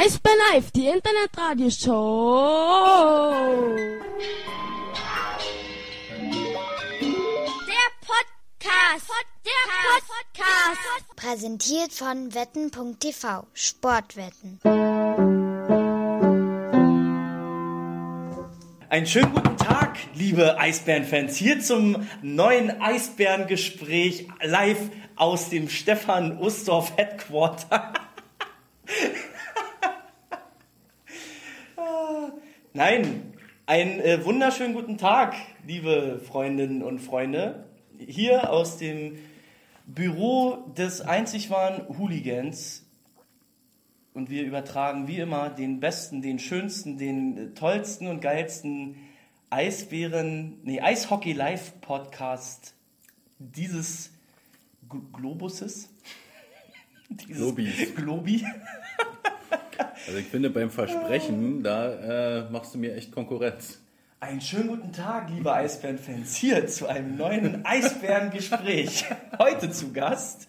Eisbär Live, die Internetradioshow. Der Podcast. Der Podcast. Präsentiert von wetten.tv. Sportwetten. Einen schönen guten Tag, liebe Eisbären-Fans, hier zum neuen Eisbärengespräch live aus dem Stefan Ustorf Headquarter. Nein, einen äh, wunderschönen guten Tag, liebe Freundinnen und Freunde, hier aus dem Büro des einzig wahren Hooligans. Und wir übertragen wie immer den besten, den schönsten, den äh, tollsten und geilsten Eisbären, nee, Eishockey Live Podcast dieses Gl Globuses. Dieses Globis. Globi. Also ich finde beim Versprechen, da äh, machst du mir echt Konkurrenz. Einen schönen guten Tag, liebe Eisbären-Fans, hier zu einem neuen Eisbärengespräch. Heute zu Gast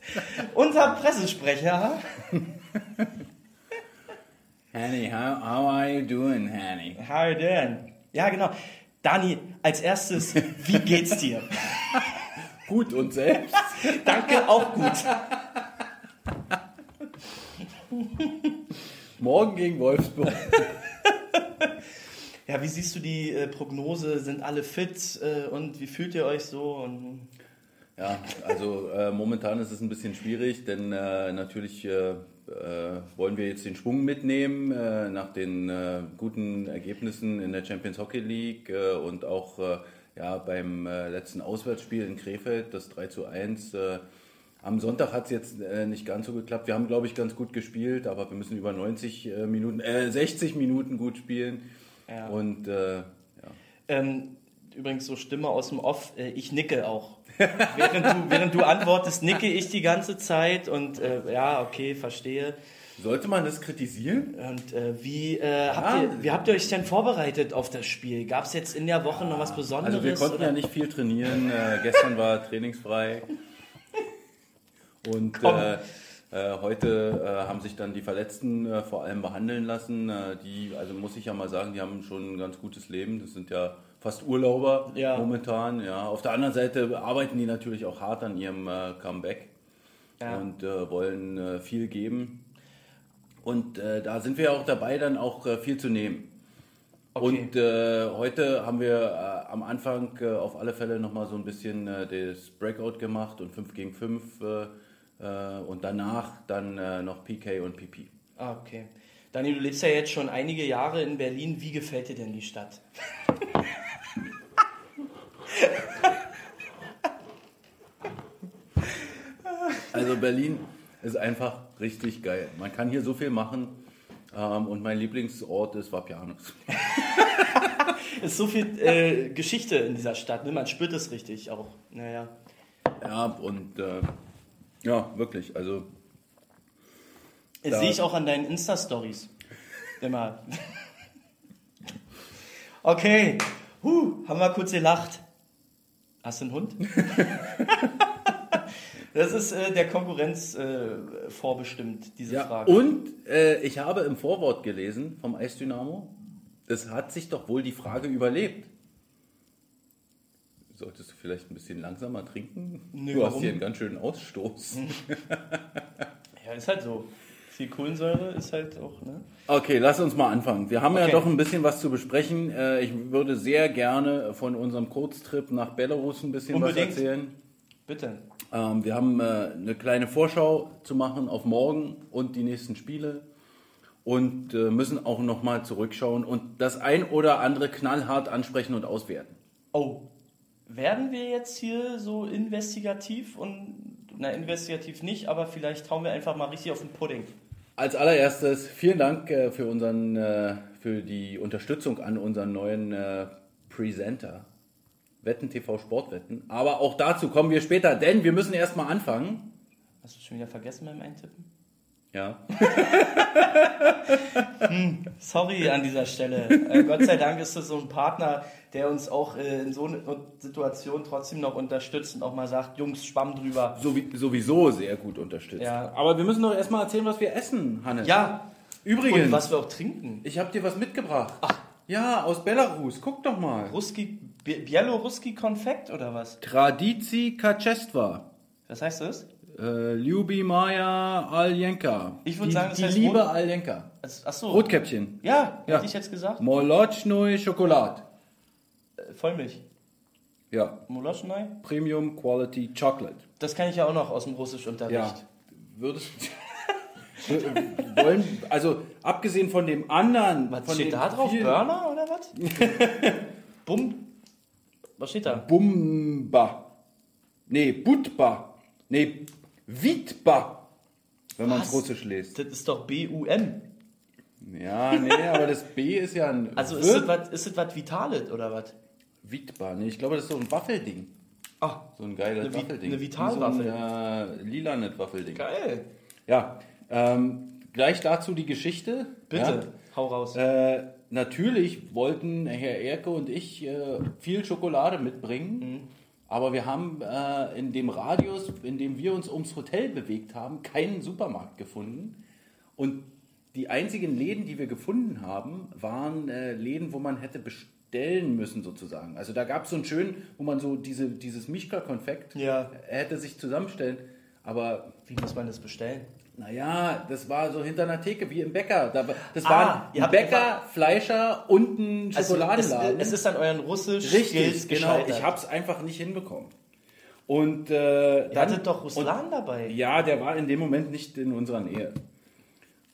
unser Pressesprecher. Honey, how, how are you doing, honey? Hi, Dan. Ja, genau. Dani, als erstes, wie geht's dir? Gut und selbst? Danke, auch gut. Morgen gegen Wolfsburg. Ja, wie siehst du die äh, Prognose? Sind alle fit äh, und wie fühlt ihr euch so? Und Ja, also äh, momentan ist es ein bisschen schwierig, denn äh, natürlich äh, äh, wollen wir jetzt den Schwung mitnehmen äh, nach den äh, guten Ergebnissen in der Champions Hockey League äh, und auch äh, ja, beim äh, letzten Auswärtsspiel in Krefeld, das 3 zu 1. Am Sonntag hat es jetzt äh, nicht ganz so geklappt. Wir haben, glaube ich, ganz gut gespielt, aber wir müssen über 90 äh, Minuten, äh, 60 Minuten gut spielen. Ja. Und äh, ja. ähm, übrigens so Stimme aus dem Off, äh, ich nicke auch. während, du, während du antwortest, nicke ich die ganze Zeit und äh, ja, okay, verstehe. sollte man das kritisieren? Und äh, wie, äh, habt ihr, wie habt ihr euch denn vorbereitet auf das Spiel? Gab es jetzt in der Woche noch was Besonderes? Also wir konnten oder? ja nicht viel trainieren. Äh, gestern war trainingsfrei. Und äh, äh, heute äh, haben sich dann die Verletzten äh, vor allem behandeln lassen. Äh, die, also muss ich ja mal sagen, die haben schon ein ganz gutes Leben. Das sind ja fast Urlauber Ja. momentan. Ja. Auf der anderen Seite arbeiten die natürlich auch hart an ihrem Comeback Ja. und wollen viel geben. Und da sind wir auch dabei, dann auch viel zu nehmen. Okay. Und äh, heute haben wir äh, am Anfang äh, auf alle Fälle nochmal so ein bisschen das Breakout gemacht und 5 gegen 5 äh, äh, und danach dann äh, noch PK und PP. Ah, okay. Dani, du lebst ja jetzt schon einige Jahre in Berlin. Wie gefällt dir denn die Stadt? Also Berlin ist einfach richtig geil. Man kann hier so viel machen ähm, und mein Lieblingsort ist Vapianus. Es ist so viel äh, Geschichte in dieser Stadt. Ne? Man spürt es richtig auch. Naja. Ja, und äh, ja, wirklich. Also sehe ich auch an deinen Insta-Stories. Immer. Okay. Huh, haben wir kurz gelacht. Hast du einen Hund? das ist äh, der Konkurrenz äh, vorbestimmt, diese Ja, Frage. und äh, ich habe im Vorwort gelesen vom Eisdynamo, es hat sich doch wohl die Frage überlebt. Solltest du vielleicht ein bisschen langsamer trinken? Nö, du hast warum? hier einen ganz schönen Ausstoß. Ja, ist halt so. Viel Kohlensäure ist halt auch, ne? Okay, lass uns mal anfangen. Wir haben ja Okay. doch ein bisschen was zu besprechen. Äh, ich würde sehr gerne von unserem Kurztrip nach Belarus ein bisschen Unbedingt. was erzählen. Bitte. Ähm, wir haben äh, eine kleine Vorschau zu machen auf morgen und die nächsten Spiele und äh, müssen auch nochmal zurückschauen und das ein oder andere knallhart ansprechen und auswerten. Oh, werden wir jetzt hier so investigativ und, na, investigativ nicht, aber vielleicht hauen wir einfach mal richtig auf den Pudding. Als allererstes vielen Dank äh, für, unseren, äh, für die Unterstützung an unseren neuen äh, Presenter. Wetten TV Sportwetten. Aber auch dazu kommen wir später, denn wir müssen erstmal anfangen. Hast du schon wieder vergessen beim Eintippen? Ja. Sorry an dieser Stelle. Äh, Gott sei Dank ist das so ein Partner, der uns auch äh, in so einer Situation trotzdem noch unterstützt und auch mal sagt, Jungs, schwamm drüber. Sowie, sowieso sehr gut unterstützt. Ja. Aber wir müssen doch erstmal erzählen, was wir essen, Hannes. Ja, Übrigens, Und was wir auch trinken. ich habe dir was mitgebracht. Ja, aus Belarus. Guck doch mal. Ruski, Bi- Bieloruski Konfekt oder was? Tradici Kachestva. Was heißt das? Äh, Ljubi Maja Aljenka. Ich würd Die- sagen, das die heißt liebe Rot- Aljenka. Also, Ach so. Rotkäppchen. Ja, Ja. hätte ich jetzt gesagt. Molotschnoi Schokolade. Äh, Vollmilch. Ja, Moloschnei? Premium Quality Chocolate. Das kann ich ja auch noch aus dem Russischunterricht. Ja. Würdest wollen, also abgesehen von dem anderen, Was von steht da drauf? vielen- Burner oder was? Bum. Was steht da? Bumba. Nee, Butba. Nee, Vitba. Wenn man es russisch liest. Das ist doch B-U-M. Ja, nee, aber das B ist ja ein Also ist das was- ist das was Vitales oder was? Vitba. Nee, ich glaube, das ist so ein Waffelding. Ah, So ein geiles Eine Waffelding. eine Vitalwaffel. So ein äh, lilanes Waffelding. geil. Ja, ähm, gleich dazu die Geschichte. Bitte, hau raus. Ja. Äh, natürlich wollten Herr Erke und ich äh, viel Schokolade mitbringen. Mhm. Aber wir haben äh, in dem Radius, in dem wir uns ums Hotel bewegt haben, keinen Supermarkt gefunden. Und die einzigen Läden, die wir gefunden haben, waren äh, Läden, wo man hätte bestellen müssen sozusagen. Also da gab es so einen schönen, wo man so diese, dieses Mischka-Konfekt Ja. hätte sich zusammenstellen. Aber Wie muss man das bestellen? Naja, das war so hinter einer Theke, wie im Bäcker. Das Ah, war ihr ein habt Bäcker, Fleischer und ein Schokoladenladen. Also es, es ist an euren russisch Richtig, genau. Ich habe es einfach nicht hinbekommen. Und äh, Ihr dann, hattet doch Ruslan und, dabei. Ja, der war in dem Moment nicht in unserer Nähe.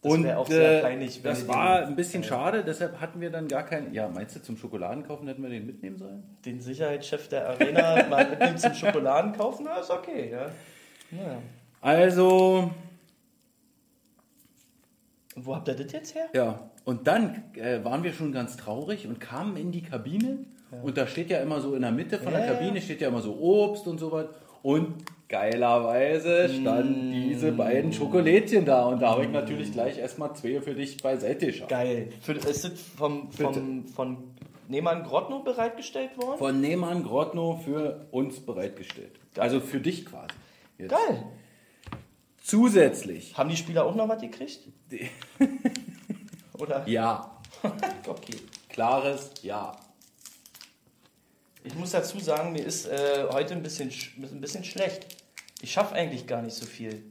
Das und auch sehr äh, peinlich, das war ein bisschen schade, deshalb hatten wir dann gar keinen. Ja, meinst du, zum Schokoladenkaufen hätten wir den mitnehmen sollen? Den Sicherheitschef der Arena mal mitnehmen zum Schokoladen kaufen, na, ist okay, ja. ja. Also, Und wo habt ihr das jetzt her? Ja, und dann äh, waren wir schon ganz traurig und kamen in die Kabine. Und da steht ja immer so in der Mitte von der Ja, ja. Kabine steht ja immer so Obst und so was. Und geilerweise standen diese beiden Schokolädchen da. Und da habe ich natürlich gleich erstmal zwei für dich beiseite geschaut. Geil. Für, ist das vom, vom, von Nehmann Grotno bereitgestellt worden? Von Neyman Grotno für uns bereitgestellt. Also für dich quasi. Jetzt. Geil. Zusätzlich. Haben die Spieler auch noch was gekriegt? Oder? Ja. Okay. Klares Ja. Ich muss dazu sagen, mir ist äh, heute ein bisschen, sch- ein bisschen schlecht. Ich schaffe eigentlich gar nicht so viel.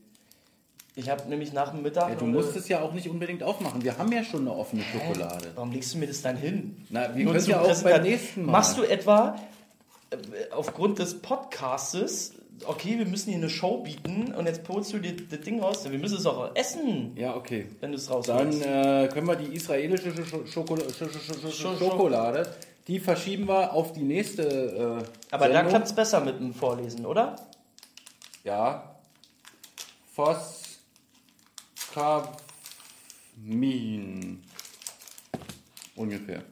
Ich habe nämlich nach dem Mittag. ja. Du musst es ja auch nicht unbedingt aufmachen. Wir haben ja schon eine offene Schokolade. Warum legst du mir das dann hin? Na, wir können ja auch beim nächsten Mal. Machst du etwa äh, aufgrund des Podcastes, okay, wir müssen hier eine Show bieten und jetzt polst du dir das Ding raus, wir müssen es auch essen, Ja, okay. wenn du es Dann rausholst. äh, können wir die israelische Sch- Schokol Sch- Sch- Sch- Scho- Schokolade, die verschieben wir auf die nächste. Äh, Aber da Sendung. klappt es besser mit dem Vorlesen, oder? Ja. Foskamin. Ungefähr.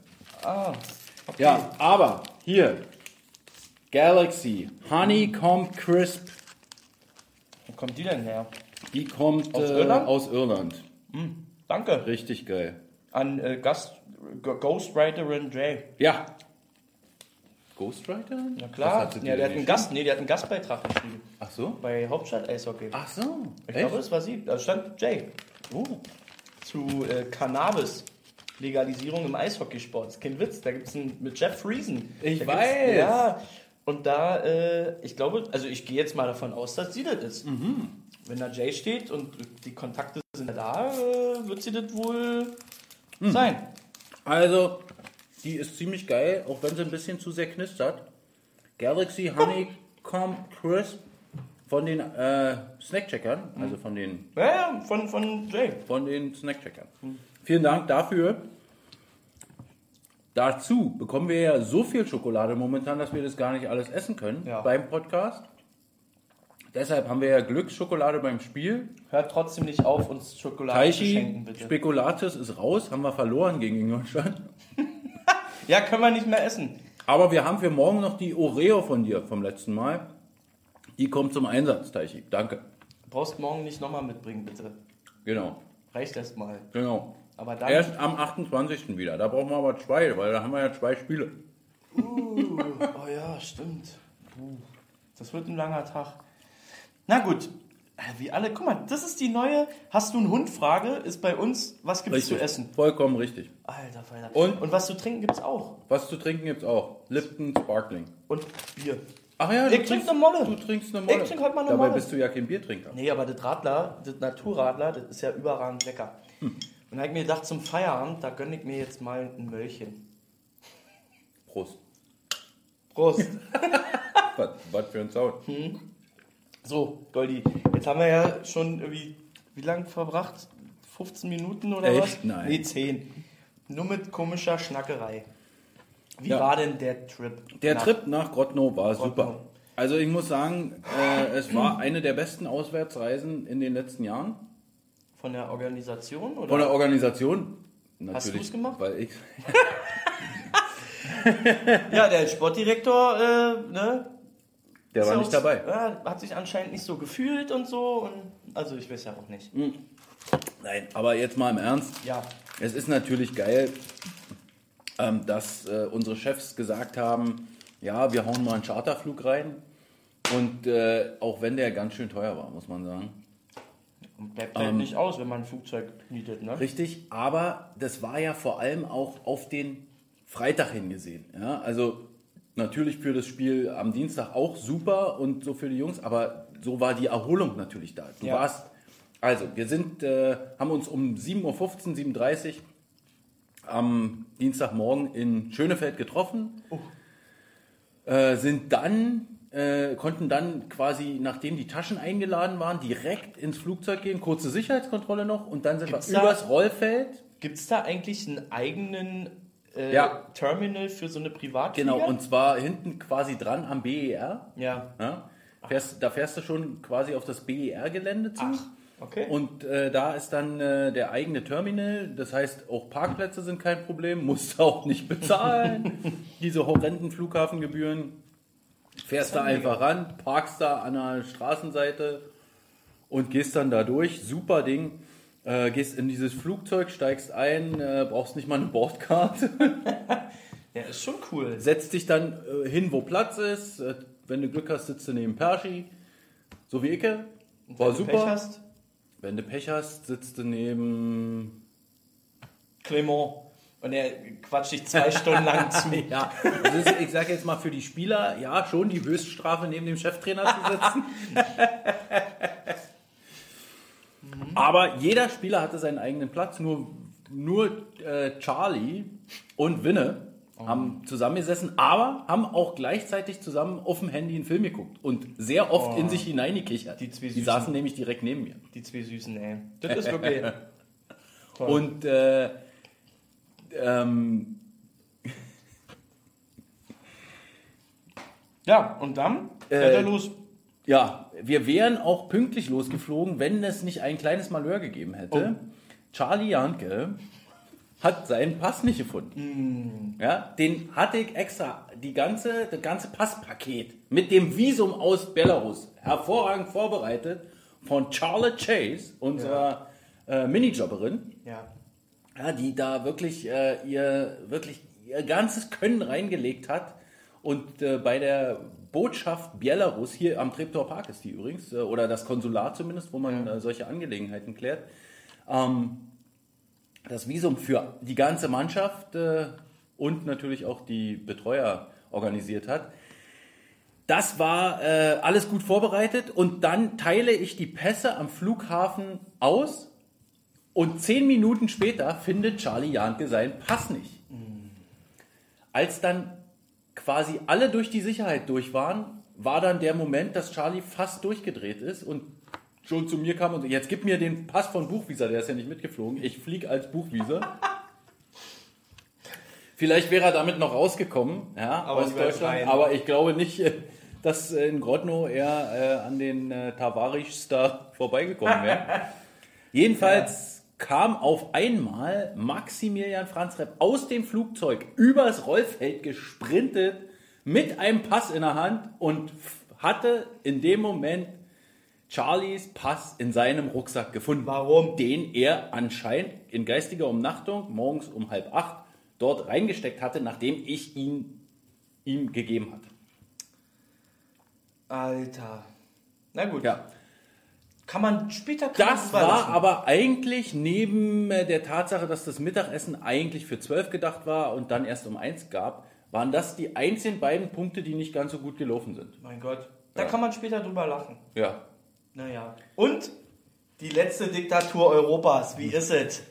Ah, okay. Ja, aber hier. Galaxy Honeycomb Crisp. Wo kommt die denn her? Die kommt Aus äh, Irland? aus Irland. Danke. Richtig geil. An äh, Gast, Ghostwriterin Jay. Ja. Ghostwriter? Na Was klar. Ja, der hat einen? Gast, nee, der hat einen Gastbeitrag geschrieben. Ach so? Bei Hauptstadt Eishockey. Ach so. ich Echt? glaube, das war sie. Da stand Jay. Oh. Zu äh, Cannabis. Legalisierung im Eishockeysport. Das ist kein Witz. Da gibt es mit Jeff Friesen. Ich weiß. Ja. Und da, äh, ich glaube, also ich gehe jetzt mal davon aus, dass sie das ist. Mhm. Wenn da Jay steht und die Kontakte sind da, äh, wird sie das wohl Hm. sein. Also, die ist ziemlich geil, auch wenn sie ein bisschen zu sehr knistert. Galaxy Honeycomb Crisp von den äh, Snackcheckern, also von den, Ja, ja, von, von Jay. von den Snackcheckern. Vielen Dank dafür. Dazu bekommen wir ja so viel Schokolade momentan, dass wir das gar nicht alles essen können Ja. beim Podcast. Deshalb haben wir ja Glücksschokolade beim Spiel. Hört trotzdem nicht auf, uns Schokolade zu Taichi schenken, bitte. Spekulatus ist raus, haben wir verloren gegen Ingolstadt. Ja, können wir nicht mehr essen. Aber wir haben für morgen noch die Oreo von dir vom letzten Mal. Die kommt zum Einsatz, Taichi. Danke. Du brauchst morgen nicht nochmal mitbringen, bitte. Genau, Reicht erst mal. genau. Aber dann. Erst am 28. wieder. Da brauchen wir aber zwei, weil da haben wir ja zwei Spiele. Oh ja, stimmt. Das wird ein langer Tag. Na gut, Äh, Wie alle, guck mal, das ist die neue Hast du einen Hund? Frage, ist bei uns, was gibt's zu essen? Vollkommen richtig. Alter Falter. Und? Und was zu trinken gibt's auch. Was zu trinken gibt's auch. Lipton Sparkling. Und Bier. Ach ja, Ich trink ne Molle. Du trinkst eine Molle. Ich trink heute mal eine Dabei Molle. bist du ja kein Biertrinker. Nee, aber das Radler, das Naturradler, das ist ja überragend lecker. Hm. Und da hab ich mir gedacht, zum Feierabend, da gönne ich mir jetzt mal ein Möllchen. Prost. Prost. Was, was für ein Sound. so, Goldi, jetzt haben wir ja schon irgendwie, wie lange verbracht? 15 Minuten oder Echt? was? Nein. Nee, 10. Nur mit komischer Schnackerei. Wie Ja. war denn der Trip? Der nach- Trip nach Grotno war Grotno. super. Also ich muss sagen, äh, es war eine der besten Auswärtsreisen in den letzten Jahren. Von der Organisation? Oder? Von der Organisation. Natürlich, du's gemacht? Weil ich, ja, der Sportdirektor, äh, ne? der war ja nicht auch- dabei. Ja, hat sich anscheinend nicht so gefühlt und so. Und, also ich weiß ja auch nicht. Nein, aber jetzt mal im Ernst. Ja. Es ist natürlich geil, ähm, dass äh, unsere Chefs gesagt haben, ja, wir hauen mal einen Charterflug rein. Und äh, auch wenn der ganz schön teuer war, muss man sagen. Bleibt halt Ähm. nicht aus, wenn man ein Flugzeug mietet, ne? Richtig, aber das war ja vor allem auch auf den Freitag hingesehen. Ja? Also natürlich für das Spiel am Dienstag auch super und so für die Jungs, aber so war die Erholung natürlich da. Du Ja. warst, also wir sind, äh, haben uns um 7.15 Uhr, 7.30 Uhr am Dienstagmorgen in Schönefeld getroffen, äh, sind dann äh, konnten dann quasi, nachdem die Taschen eingeladen waren, direkt ins Flugzeug gehen, kurze Sicherheitskontrolle noch und dann sind Gibt's wir da- übers Rollfeld. Gibt es da eigentlich einen eigenen äh, Ja. Terminal für so eine Privatflieger? Genau, und zwar hinten quasi dran am BER. Ja. Ja, fährst, da fährst du schon quasi auf das BER-Gelände zu. Ach, okay. Und äh, da ist dann äh, der eigene Terminal, das heißt auch Parkplätze sind kein Problem, musst du auch nicht bezahlen. Diese horrenden Flughafengebühren. Fährst da einfach ran, parkst da an der Straßenseite und gehst dann da durch. Super Ding. Äh, gehst in dieses Flugzeug, steigst ein, äh, brauchst nicht mal eine Bordkarte. ja, ist schon cool. setzt dich dann äh, hin, wo Platz ist. Äh, wenn du Glück hast, sitzt du neben Perschi. So wie Icke. War Wenn du super. Pech hast, Wenn du Pech hast, sitzt du neben. Clement. Und er quatscht dich zwei Stunden lang zu. Ja, ist, ich sage jetzt mal für die Spieler, ja, schon die Höchststrafe neben dem Cheftrainer zu sitzen. Aber jeder Spieler hatte seinen eigenen Platz. Nur, nur äh, Charlie und Winne haben zusammengesessen, aber haben auch gleichzeitig zusammen auf dem Handy einen Film geguckt und sehr oft in sich hineingekichert. Die zwei die saßen nämlich direkt neben mir. Die zwei Süßen, ey. Das ist wirklich. Und äh, ähm, ja, und dann Äh, fährt er los. Ja, wir wären auch pünktlich losgeflogen, wenn es nicht ein kleines Malheur gegeben hätte. Charlie Janke hat seinen Pass nicht gefunden. Ja, den hatte ich extra, die ganze, das ganze Passpaket mit dem Visum aus Belarus, hervorragend vorbereitet von Charlotte Chase, unserer äh, Minijobberin, Ja. Ja, die da wirklich, äh, ihr, wirklich ihr ganzes Können reingelegt hat. Und äh, bei der Botschaft Belarus, hier am Treptower Park ist die übrigens, äh, oder das Konsulat zumindest, wo man äh, solche Angelegenheiten klärt, ähm, das Visum für die ganze Mannschaft äh, und natürlich auch die Betreuer organisiert hat. Das war äh, alles gut vorbereitet und dann teile ich die Pässe am Flughafen aus und zehn Minuten später findet Charlie Janke seinen Pass nicht. Als dann quasi alle durch die Sicherheit durch waren, war dann der Moment, dass Charlie fast durchgedreht ist und schon zu mir kam und jetzt gib mir den Pass von Buchwieser, der ist ja nicht mitgeflogen. Ich fliege als Buchwieser. Vielleicht wäre er damit noch rausgekommen, ja, Aber aus Deutschland. rein. Aber ich glaube nicht, äh, dass äh, in Grodno er äh, an den äh, Tavarischs da vorbeigekommen wäre. Jedenfalls kam auf einmal Maximilian Franz Repp aus dem Flugzeug übers Rollfeld gesprintet mit einem Pass in der Hand und hatte in dem Moment Charlies Pass in seinem Rucksack gefunden. Warum? Den er anscheinend in geistiger Umnachtung morgens um halb acht dort reingesteckt hatte, nachdem ich ihn ihm gegeben hatte. Alter. Na gut. Ja. Kann man später kann man Das drüber war aber eigentlich neben äh, der Tatsache, dass das Mittagessen eigentlich für 12 gedacht war und dann erst um 1 gab, waren das die einzigen beiden Punkte, die nicht ganz so gut gelaufen sind. Mein Gott. Da Ja. kann man später drüber lachen. Ja. Naja. Und die letzte Diktatur Europas. Wie ist es?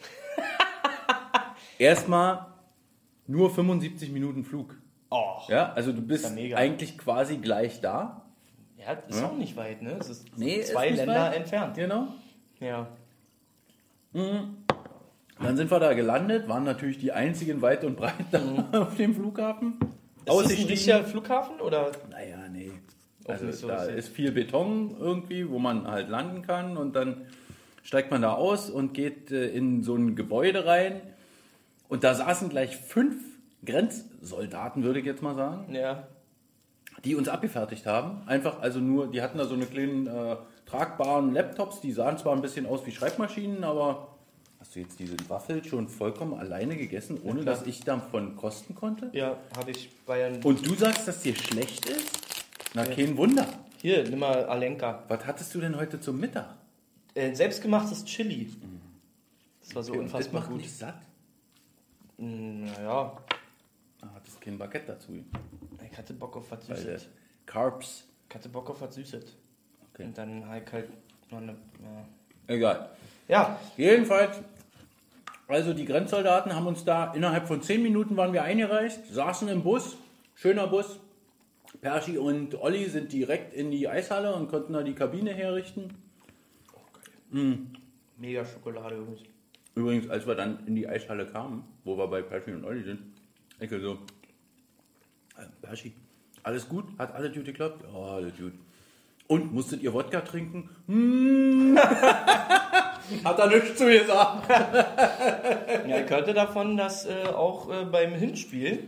Erstmal nur 75 Minuten Flug. Och. Ja, also du bist eigentlich quasi gleich da. Ja, das ist auch nicht weit, ne? Es ist Nee, zwei ist Länder weit. entfernt. Genau. Ja. Dann sind wir da gelandet, waren natürlich die einzigen weit und breit da auf dem Flughafen. Ist das ein Flughafen oder? Naja, nee. Also so da ist viel Beton irgendwie, wo man halt landen kann und dann steigt man da aus und geht äh, in so ein Gebäude rein und da saßen gleich fünf Grenzsoldaten, würde ich jetzt mal sagen, Ja. Die uns abgefertigt haben. Einfach also nur, die hatten da so eine kleinen äh, tragbaren Laptops, die sahen zwar ein bisschen aus wie Schreibmaschinen, aber hast du jetzt diese Waffel schon vollkommen alleine gegessen, ohne klar. dass ich davon kosten konnte? Ja, habe ich Bayern. Und du sagst, dass dir schlecht ist? Na, kein Wunder. Hier, nimm mal Alenka. Was hattest du denn heute zum Mittag? Äh, selbstgemachtes Chili. Das war so das unfassbar macht gut. dich satt? Mm, Naja, Da hattest kein Baguette dazu. Ich hatte Bock auf was Weil Süßes. Carbs. Ich hatte Bock auf was Süßes. Okay. Und dann halt halt noch eine. Ja. Egal. ja, Jedenfalls, also die Grenzsoldaten haben uns da innerhalb von 10 Minuten waren wir eingereist, saßen im Bus, schöner Bus. Perschi und Olli sind direkt in die Eishalle und konnten da die Kabine herrichten. mega Schokolade übrigens. Übrigens, als wir dann in die Eishalle kamen, wo wir bei Perschi und Olli sind, ich so, äh, Perschi, alles gut? Hat alles gut geklappt? Ja, alles gut. Und, musstet ihr Wodka trinken? Hm. Hat er nichts zu gesagt. Ja, ich hörte davon, dass äh, auch äh, beim Hinspiel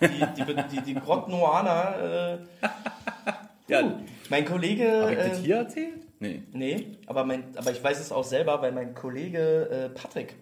die, die, die, die Grotnoaner, äh, Ja, mein Kollege. Hab ich das Äh, hier erzählt? Nee. nee, aber, mein, aber ich weiß es auch selber, weil mein Kollege äh, Patrick,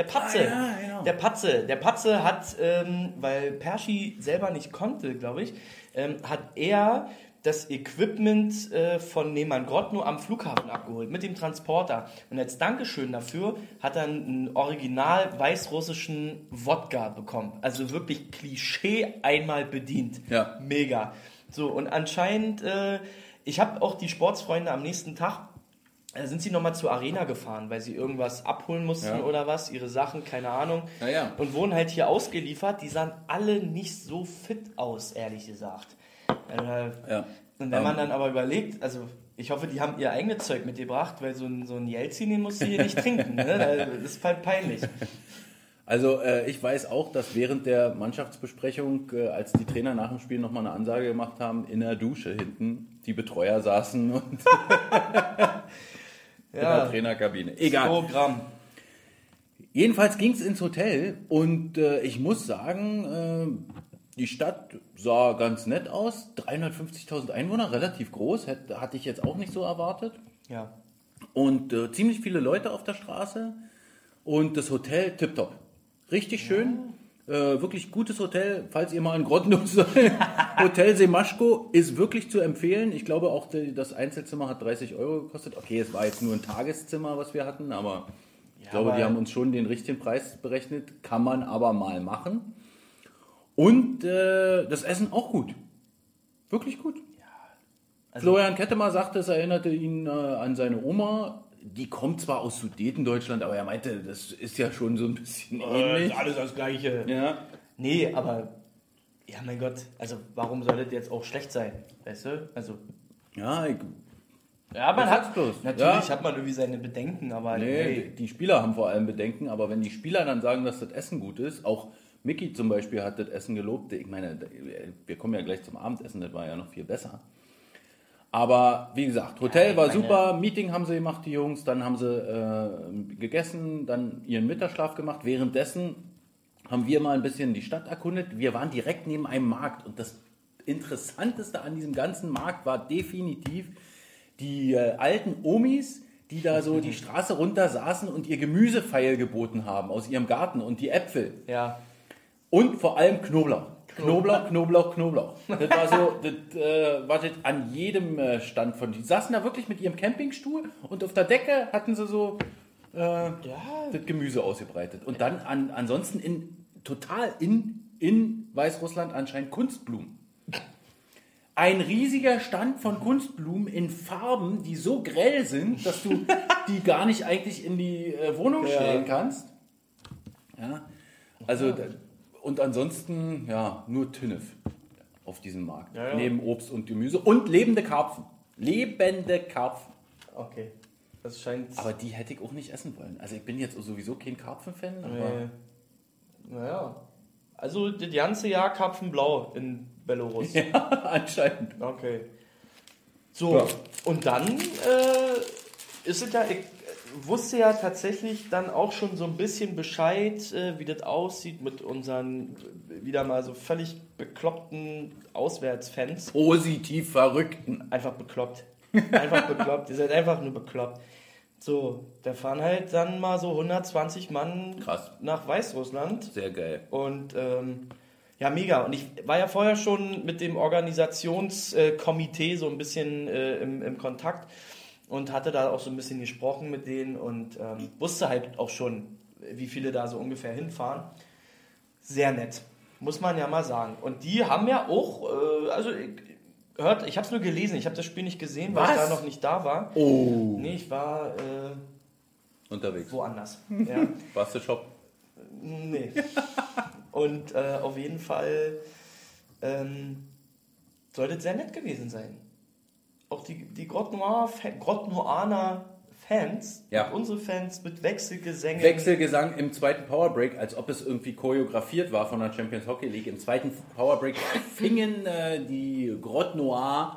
der Patze, Ah, ja, genau. der Patze, der Patze hat, ähm, weil Perschi selber nicht konnte, glaube ich, ähm, hat er das Equipment äh, von Nehmann Grotno am Flughafen abgeholt mit dem Transporter. Und als Dankeschön dafür hat er einen original weißrussischen Wodka bekommen. Also wirklich Klischee einmal bedient. Ja. Mega. So, und anscheinend, äh, ich habe auch die Sportsfreunde am nächsten Tag, sind sie nochmal zur Arena gefahren, weil sie irgendwas abholen mussten Ja. oder was, ihre Sachen, keine Ahnung. Ja, ja. Und wurden halt hier ausgeliefert. Die sahen alle nicht so fit aus, ehrlich gesagt. Äh, Ja. Und wenn man Ähm. dann aber überlegt, also ich hoffe, die haben ihr eigenes Zeug mitgebracht, weil so ein, so ein Jelzin, den musst du hier nicht trinken. Ne? Das ist halt peinlich. Also äh, ich weiß auch, dass während der Mannschaftsbesprechung, äh, als die Trainer nach dem Spiel nochmal eine Ansage gemacht haben, in der Dusche hinten die Betreuer saßen und in der Ja, Trainerkabine. Egal. Programm. Jedenfalls ging es ins Hotel und äh, ich muss sagen, äh, die Stadt sah ganz nett aus. 350.000 Einwohner, relativ groß, hätte, hatte ich jetzt auch nicht so erwartet. Ja. Und äh, ziemlich viele Leute auf der Straße und das Hotel tipptopp. Richtig schön. Äh, wirklich gutes Hotel, falls ihr mal in Grodno seid. Hotel Semaschko ist wirklich zu empfehlen. Ich glaube auch, die, das Einzelzimmer hat 30 Euro gekostet. Okay, es war jetzt nur ein Tageszimmer, was wir hatten, aber ich glaube, aber- die haben uns schon den richtigen Preis berechnet. Kann man aber mal machen. Und äh, das Essen auch gut. Wirklich gut. Also- Florian Kettemer sagte, es erinnerte ihn äh, an seine Oma. Die kommt zwar aus Sudetendeutschland, aber er meinte, das ist ja schon so ein bisschen ähnlich. Äh, alles das Gleiche. Ja. Nee, aber ja, mein Gott, also warum soll das jetzt auch schlecht sein? Weißt du? Also, Ja, ich, ja, man hat hat's bloß. natürlich Ja. hat man irgendwie seine Bedenken, aber nee, hey, die Spieler haben vor allem Bedenken, aber wenn die Spieler dann sagen, dass das Essen gut ist, auch Mickey zum Beispiel hat das Essen gelobt. Ich meine, wir kommen ja gleich zum Abendessen, das war ja noch viel besser. Aber wie gesagt, Hotel ich war meine- super, Meeting haben sie gemacht, die Jungs, dann haben sie äh, gegessen, dann ihren Mittagsschlaf gemacht. Währenddessen haben wir mal ein bisschen die Stadt erkundet. Wir waren direkt neben einem Markt und das Interessanteste an diesem ganzen Markt war definitiv die äh, alten Omis, die da so die Straße runter saßen und ihr Gemüsefeil geboten haben aus ihrem Garten und die Äpfel ja, und vor allem Knoblauch. Knoblauch, Knoblauch, Knoblauch. Das war so, das äh, war das an jedem äh, Stand von die saßen da wirklich mit ihrem Campingstuhl und auf der Decke hatten sie so äh, das Gemüse ausgebreitet. Und dann an, ansonsten in total in, in Weißrussland anscheinend Kunstblumen. Ein riesiger Stand von Kunstblumen in Farben, die so grell sind, dass du die gar nicht eigentlich in die äh, Wohnung stellen kannst. Ja, also da- und ansonsten ja nur Tünnef auf diesem Markt. Ja, ja. Neben Obst und Gemüse und lebende Karpfen. Lebende Karpfen. Okay. Das scheint. Aber die hätte ich auch nicht essen wollen. Also ich bin jetzt sowieso kein Karpfen-Fan, aber Nee. Naja. Also das ganze Jahr Karpfenblau in Belarus. anscheinend. Okay. So, Ja. und dann äh, ist es ja, ich wusste ja tatsächlich dann auch schon so ein bisschen Bescheid, äh, wie das aussieht mit unseren äh, wieder mal so völlig bekloppten Auswärtsfans. Positiv Verrückten. Einfach bekloppt. Einfach bekloppt. Ihr seid einfach nur bekloppt. So, da fahren halt dann mal so 120 Mann Krass. nach Weißrussland. Sehr geil. Und ähm, ja, mega. Und ich war ja vorher schon mit dem Organisationskomitee so ein bisschen äh, im, im Kontakt und hatte da auch so ein bisschen gesprochen mit denen und ähm, wusste halt auch schon, wie viele da so ungefähr hinfahren. Sehr nett, muss man ja mal sagen. Und die haben ja auch, äh, also ich, hört, ich habe es nur gelesen, ich habe das Spiel nicht gesehen, weil ich Was? da noch nicht da war. Oh. Nee, ich war äh, Unterwegs. woanders. Ja. Warst du Shop? Nee. Und äh, auf jeden Fall ähm, sollte es sehr nett gewesen sein. Auch die, die Grotte Noir Fans, Ja. unsere Fans mit Wechselgesängen. Wechselgesang im zweiten Powerbreak, als ob es irgendwie choreografiert war von der Champions Hockey League. Im zweiten Powerbreak fingen äh, die Grotte Noir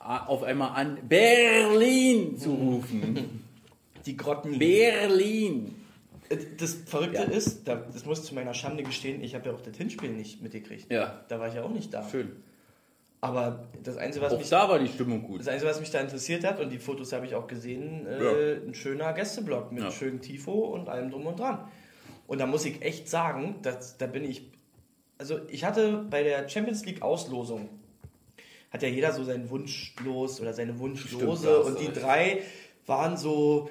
äh, auf einmal an, Berlin zu rufen. Die Grotten. Berlin. Äh, Das Verrückte Ja. ist, da, das muss ich zu meiner Schande gestehen, ich habe ja auch das Hinspiel nicht mitgekriegt. Ja. Da war ich ja auch nicht da. Schön. Aber das Einzige, was Auch mich da war die Stimmung gut. Das Einzige, was mich da interessiert hat, und die Fotos habe ich auch gesehen, äh, Ja. ein schöner Gästeblock mit Ja. schönem Tifo und allem drum und dran. Und da muss ich echt sagen, dass, da bin ich. Also, ich hatte bei der Champions League Auslosung, hat ja jeder so seinen Wunsch los oder seine Wunschlose. Und die drei waren so.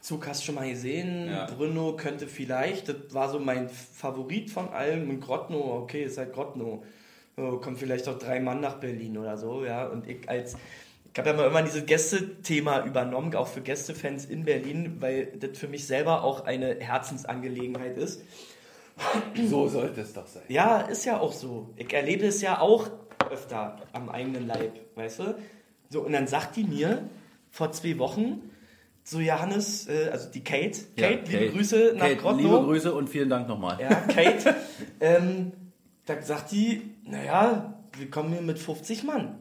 Zug hast du schon mal gesehen, Ja. Bruno könnte vielleicht, das war so mein Favorit von allen und Grotno, okay, ist halt Grotno. Oh, kommt vielleicht auch drei Mann nach Berlin oder so, ja. Und ich als, ich habe ja mal immer dieses Gästethema übernommen, auch für Gästefans in Berlin, weil das für mich selber auch eine Herzensangelegenheit ist. So sollte es doch sein. Ja, ist ja auch so. Ich erlebe es ja auch öfter am eigenen Leib, weißt du? So, und dann sagt die mir vor zwei Wochen, so Johannes, äh, also die Kate, Kate, liebe Grüße nach Kate, Grotno. Liebe Grüße und vielen Dank nochmal. Ja, Kate. ähm, da sagt die, naja, wir kommen hier mit 50 Mann.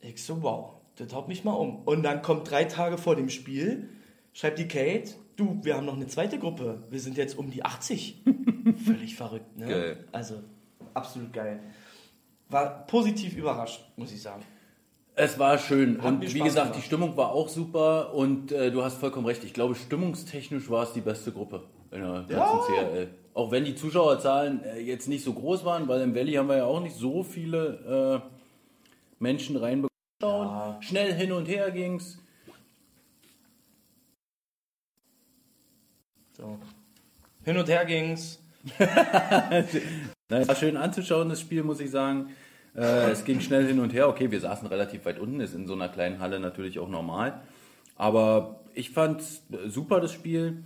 Ich so, wow, das haut mich mal um. Und dann kommt drei Tage vor dem Spiel, schreibt die Kate, du, wir haben noch eine zweite Gruppe. Wir sind jetzt um die 80. Völlig verrückt, ne? Geil. Also, absolut geil. War positiv überrascht, muss ich sagen. Es war schön. Hat und wie gesagt, gemacht. die Stimmung war auch super und äh, du hast vollkommen recht. Ich glaube, stimmungstechnisch war es die beste Gruppe in der ganzen Ja. CRL. Auch wenn die Zuschauerzahlen äh, jetzt nicht so groß waren, weil im Valley haben wir ja auch nicht so viele äh, Menschen reinbekommen. Ja. Schnell hin und her ging's. So. Hin und her ging's. Nein, war schön anzuschauen, das Spiel, muss ich sagen. Äh, es ging schnell hin und her. Okay, wir saßen relativ weit unten, ist in so einer kleinen Halle natürlich auch normal. Aber ich fand super das Spiel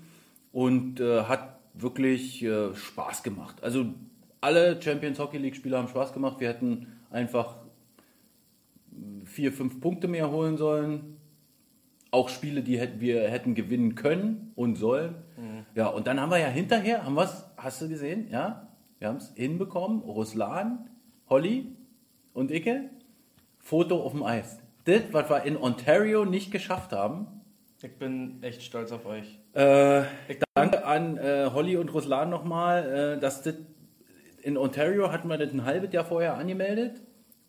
und äh, hat wirklich äh, Spaß gemacht. Also alle Champions Hockey League Spieler haben Spaß gemacht. Wir hätten einfach vier, fünf Punkte mehr holen sollen. Auch Spiele, die hätten, wir hätten gewinnen können und sollen. Ja, und dann haben wir ja hinterher, haben wir's, hast du gesehen? Ja, wir haben es hinbekommen. Ruslan, Holly und Icke, Foto auf dem Eis. Das, was wir in Ontario nicht geschafft haben. Ich bin echt stolz auf euch. Äh, danke an äh, Holly und Ruslan nochmal, äh, dass das in Ontario hatten wir das ein halbes Jahr vorher angemeldet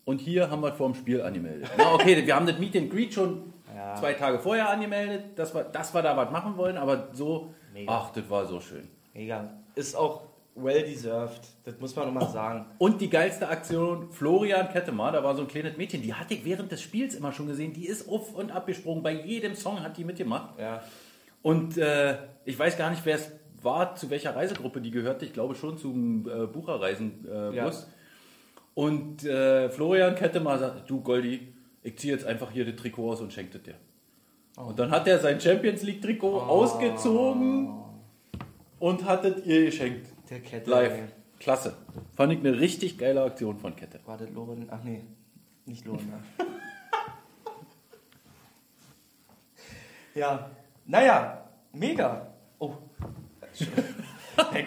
und hier haben wir vor dem Spiel angemeldet. Na okay, wir haben das Meet and Greet schon Ja. zwei Tage vorher angemeldet, dass wir, dass wir da was machen wollen, aber so, Mega. ach, das war so schön. Mega. Ist auch well deserved. Das muss man nochmal sagen. Und die geilste Aktion, Florian Kettemar, da war so ein kleines Mädchen, die hatte ich während des Spiels immer schon gesehen, die ist auf und abgesprungen, bei jedem Song hat die mitgemacht. Ja. Und äh, ich weiß gar nicht, wer es war, zu welcher Reisegruppe die gehörte, ich glaube schon zum äh, Bucherreisen äh, Ja. Und äh, Florian Kettemar sagt, du Goldi, ich ziehe jetzt einfach hier das Trikot aus und schenke dir. Und dann hat er sein Champions League Trikot ausgezogen und hat es ihr geschenkt. Der Kette. Live. ey. Klasse. Fand ich eine richtig geile Aktion von Kette. War das Loren? Ach nee, nicht Loren. ne? ja, naja, mega. Oh.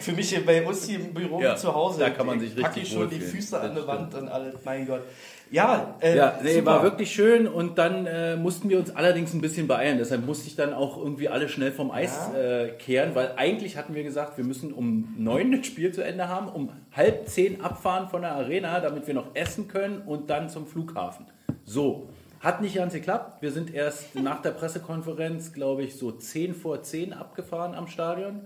Für mich hier bei uns hier im Büro Ja, zu Hause. da kann man sich Ich richtig hier schon die. Füße an der Wand und alles. Mein Gott. Ja, äh, Ja, nee, super. war wirklich schön und dann äh, mussten wir uns allerdings ein bisschen beeilen. Deshalb musste ich dann auch irgendwie alle schnell vom Eis Ja. äh, kehren, weil eigentlich hatten wir gesagt, wir müssen um neun das Spiel zu Ende haben, um halb zehn abfahren von der Arena, damit wir noch essen können und dann zum Flughafen. So. Hat nicht ganz geklappt. Wir sind erst nach der Pressekonferenz, glaube ich, so zehn vor zehn abgefahren am Stadion.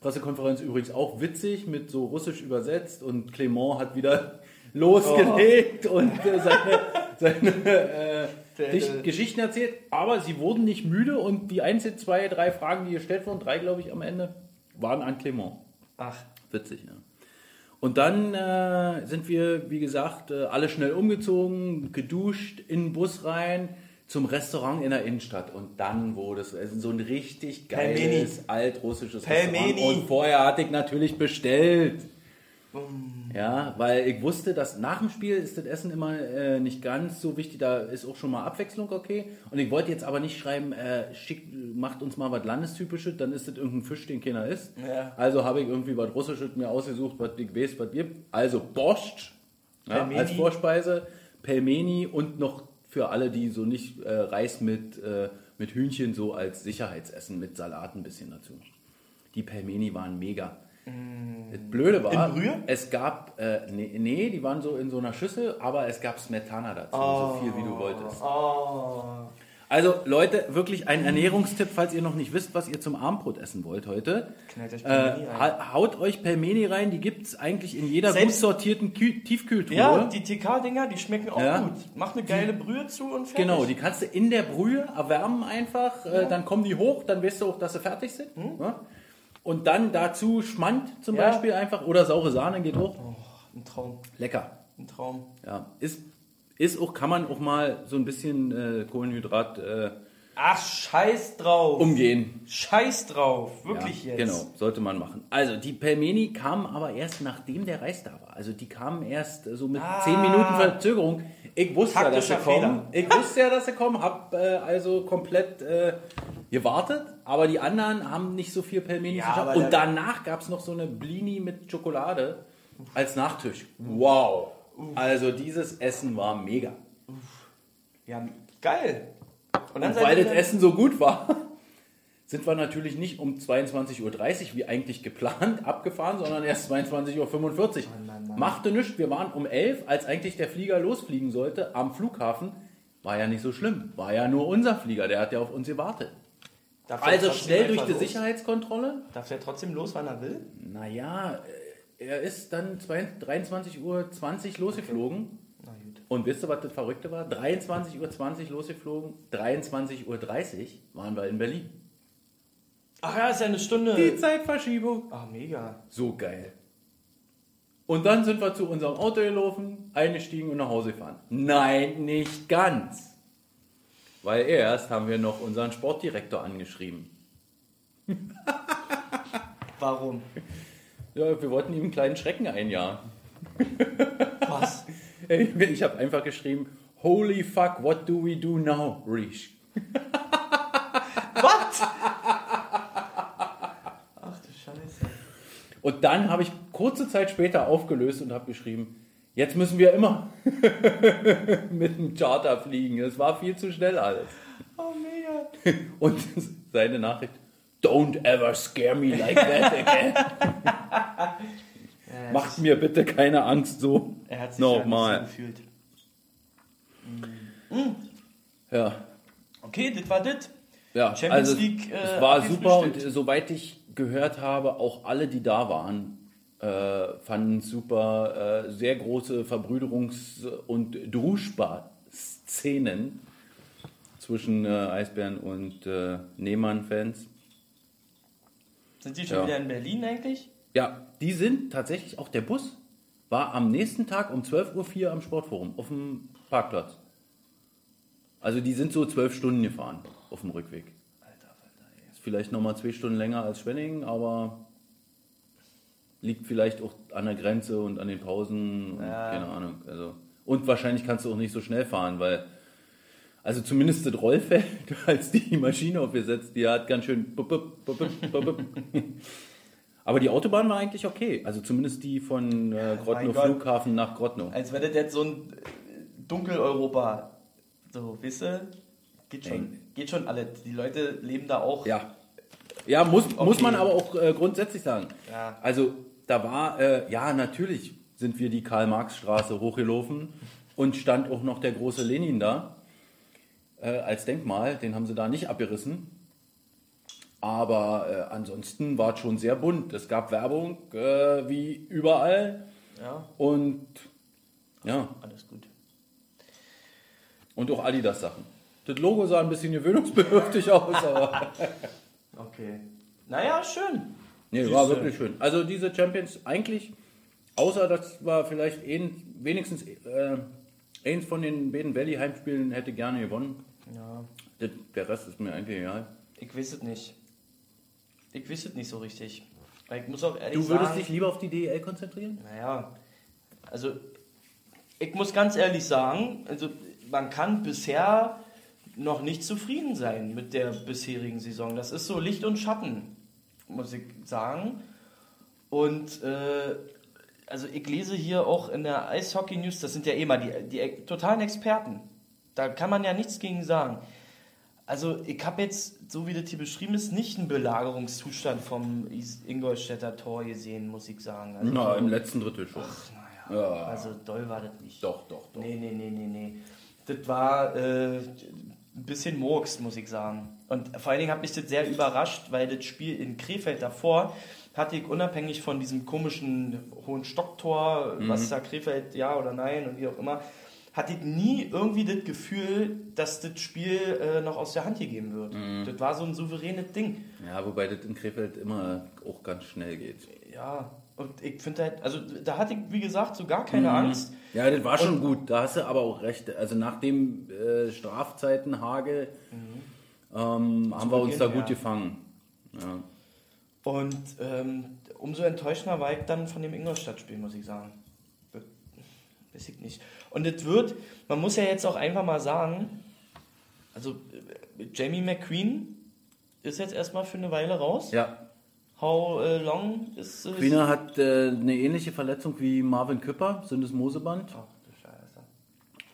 Pressekonferenz übrigens auch witzig, mit so russisch übersetzt und Clement hat wieder losgelegt und äh, seine, seine äh, Geschichten erzählt. Aber sie wurden nicht müde und die einzigen zwei, drei Fragen, die gestellt wurden, drei glaube ich am Ende, waren an Clement. Ach, Witzig, ja. Und dann äh, sind wir, wie gesagt, äh, alle schnell umgezogen, geduscht, in den Bus rein, zum Restaurant in der Innenstadt. Und dann wurde es also so ein richtig Pelmeni. geiles, altrussisches Pelmeni. Restaurant. Und vorher hatte ich natürlich bestellt. Ja, weil ich wusste, dass nach dem Spiel ist das Essen immer äh, nicht ganz so wichtig. Da ist auch schon mal Abwechslung okay. Und ich wollte jetzt aber nicht schreiben, äh, schick, macht uns mal was Landestypisches, dann ist das irgendein Fisch, den keiner isst. Ja. Also habe ich irgendwie was Russisches mir ausgesucht, was ich weiß, was gibt. Also Borscht ja, als Vorspeise, Pelmeni und noch für alle, die so nicht äh, Reis mit, äh, mit Hühnchen so als Sicherheitsessen mit Salat ein bisschen dazu. Die Pelmeni waren mega. Das Blöde war, es gab, äh, nee, nee, die waren so in so einer Schüssel, aber es gab Smetana dazu, so viel wie du wolltest. oh. Also Leute, wirklich ein Ernährungstipp, falls ihr noch nicht wisst, was ihr zum Abendbrot essen wollt heute. Knallt euch Äh, Pelmeni rein. ha- haut euch Pelmeni rein, die gibt es eigentlich in jeder Selbst- gut sortierten Kü Tiefkühltruhe. Ja, die TK-Dinger, die schmecken auch Ja. gut. Mach eine geile Brühe zu und fertig. Genau, die kannst du in der Brühe erwärmen einfach, äh, dann kommen die hoch, dann weißt du auch, dass sie fertig sind. Ja? Und dann dazu Schmand zum Ja. Beispiel einfach oder saure Sahne geht hoch. Ein Traum, Lecker. ein Traum. Ja, ist, ist auch, kann man auch mal so ein bisschen äh, Kohlenhydrat äh, Ach, scheiß drauf. umgehen. Scheiß drauf. Wirklich ja, jetzt. Genau, sollte man machen. Also die Pelmeni kamen aber erst nachdem der Reis da war. Also die kamen erst äh, so mit Ah. 10 Minuten Verzögerung. Ich wusste ja, dass sie kommen. Ich wusste ja, dass sie kommen, hab äh, also komplett äh, gewartet. Aber die anderen haben nicht so viel Pelmeni Ja, geschafft. Und danach gab es noch so eine Blini mit Schokolade als Nachtisch. Wow. Also dieses Essen war mega. Ja, geil. Und Und weil das Essen so gut war, sind wir natürlich nicht um 22.30 Uhr wie eigentlich geplant abgefahren, sondern erst 22.45 Uhr. Machte nichts. Wir waren um 11, als eigentlich der Flieger losfliegen sollte, am Flughafen. War ja nicht so schlimm. War ja nur unser Flieger, der hat ja auf uns gewartet. Darf Also schnell durch die los? Sicherheitskontrolle. Darf der trotzdem los, wann er will? Naja, er ist dann 23.20 Uhr losgeflogen. Gut. Und wisst ihr, was das Verrückte war? 23.20 Uhr losgeflogen, 23.30 Uhr waren wir in Berlin. Ach ja, ist ja eine Stunde. Die Zeitverschiebung. Ah, mega. So geil. Und dann sind wir zu unserem Auto gelaufen, eingestiegen und nach Hause gefahren. Nein, nicht ganz. Weil erst haben wir noch unseren Sportdirektor angeschrieben. Warum? Ja, wir wollten ihm einen kleinen Schrecken einjagen. Was? Ich habe einfach geschrieben, Holy fuck, what do we do now, Rish? Was? Ach du Scheiße. Und dann habe ich kurze Zeit später aufgelöst und habe geschrieben, jetzt müssen wir immer mit dem Charter fliegen. Es war viel zu schnell alles. Oh, mega. Und seine Nachricht, don't ever scare me like that again. Macht mir bitte keine Angst so. Er hat sich Nochmal. ja nicht so gefühlt. Ja, Okay, das war das. ja. Champions also League, es äh, war super und soweit ich gehört habe, auch alle, die da waren, äh, fanden super. Äh, sehr große Verbrüderungs- und Druschbar-Szenen zwischen äh, Eisbären und äh, Nehmann-Fans. Sind die schon Ja. wieder in Berlin eigentlich? Ja, die sind tatsächlich, auch der Bus war am nächsten Tag um 12.04 Uhr am Sportforum auf dem Parkplatz. Also die sind so zwölf Stunden gefahren auf dem Rückweg. Alter, Alter, ey. Ist vielleicht nochmal zwei Stunden länger als Schwenningen, aber liegt vielleicht auch an der Grenze und an den Pausen und Ja. keine Ahnung. Also, und wahrscheinlich kannst du auch nicht so schnell fahren, weil also zumindest das Rollfeld, als die Maschine aufgesetzt, die hat ganz schön. Aber die Autobahn war eigentlich okay. Also zumindest die von äh, Grodno Gott. Flughafen nach Grodno. Als wäre das jetzt so ein äh, Dunkeleuropa. So, wisst ihr? Geht schon, geht schon alles. Die Leute leben da auch. Ja. Ja, muss, muss Okay. man aber auch äh, grundsätzlich sagen. Ja. Also da war, äh, ja, natürlich sind wir die Karl-Marx-Straße hochgelaufen und stand auch noch der große Lenin da äh, als Denkmal. Den haben sie da nicht abgerissen. Aber äh, ansonsten war es schon sehr bunt. Es gab Werbung äh, wie überall Ja, und ja, alles gut. und auch Adidas-Sachen. Das Logo sah ein bisschen gewöhnungsbedürftig aus, aber Okay. Naja, schön. Nee, war wirklich schön. Also diese Champions eigentlich, außer dass war vielleicht ein, wenigstens äh, eins von den beiden Valley-Heimspielen hätte gerne gewonnen. Ja, Das, der Rest ist mir eigentlich egal. ich weiß es nicht. Ich weiß es nicht so richtig. Ich muss auch ehrlich Du würdest sagen, dich lieber auf die DEL konzentrieren? Naja, also ich muss ganz ehrlich sagen, also man kann bisher noch nicht zufrieden sein mit der bisherigen Saison. Das ist so Licht und Schatten, muss ich sagen. Und äh, also ich lese hier auch in der Eishockey News, das sind ja eh mal die, die totalen Experten. Da kann man ja nichts gegen sagen. Also ich habe jetzt, so wie das hier beschrieben ist, nicht einen Belagerungszustand vom Ingolstädter Tor gesehen, muss ich sagen. Also Na, im letzten Drittel schon. naja, Ja. also doll war das nicht. Doch, doch, doch. Nee, nee, nee, nee, nee. Das war äh, ein bisschen Murks, muss ich sagen. Und vor allen Dingen hat mich das sehr überrascht, weil das Spiel in Krefeld davor hatte ich unabhängig von diesem komischen hohen Stocktor, Mhm. was da Krefeld ja oder nein und wie auch immer, hatte ich nie irgendwie das Gefühl, dass das Spiel äh, noch aus der Hand gegeben wird. Mhm. Das war so ein souveränes Ding. Ja, wobei das in Krefeld immer auch ganz schnell geht. Ja, und ich finde halt, also da hatte ich, wie gesagt, so gar keine Angst. Ja, das war schon gut. Da hast du aber auch recht. Also nach dem äh, Strafzeitenhagel ähm, haben wir uns da gut ja. gefangen. Ja. Und ähm, umso enttäuschender war ich dann von dem Ingolstadt-Spiel, muss ich sagen. Weiß ich nicht. Und es wird, man muss ja jetzt auch einfach mal sagen, also äh, Jamie McQueen ist jetzt erstmal für eine Weile raus. ja, How äh, long ist es? Quina hat äh, eine ähnliche Verletzung wie Marvin Küpper, Syndesmoseband. Scheiße.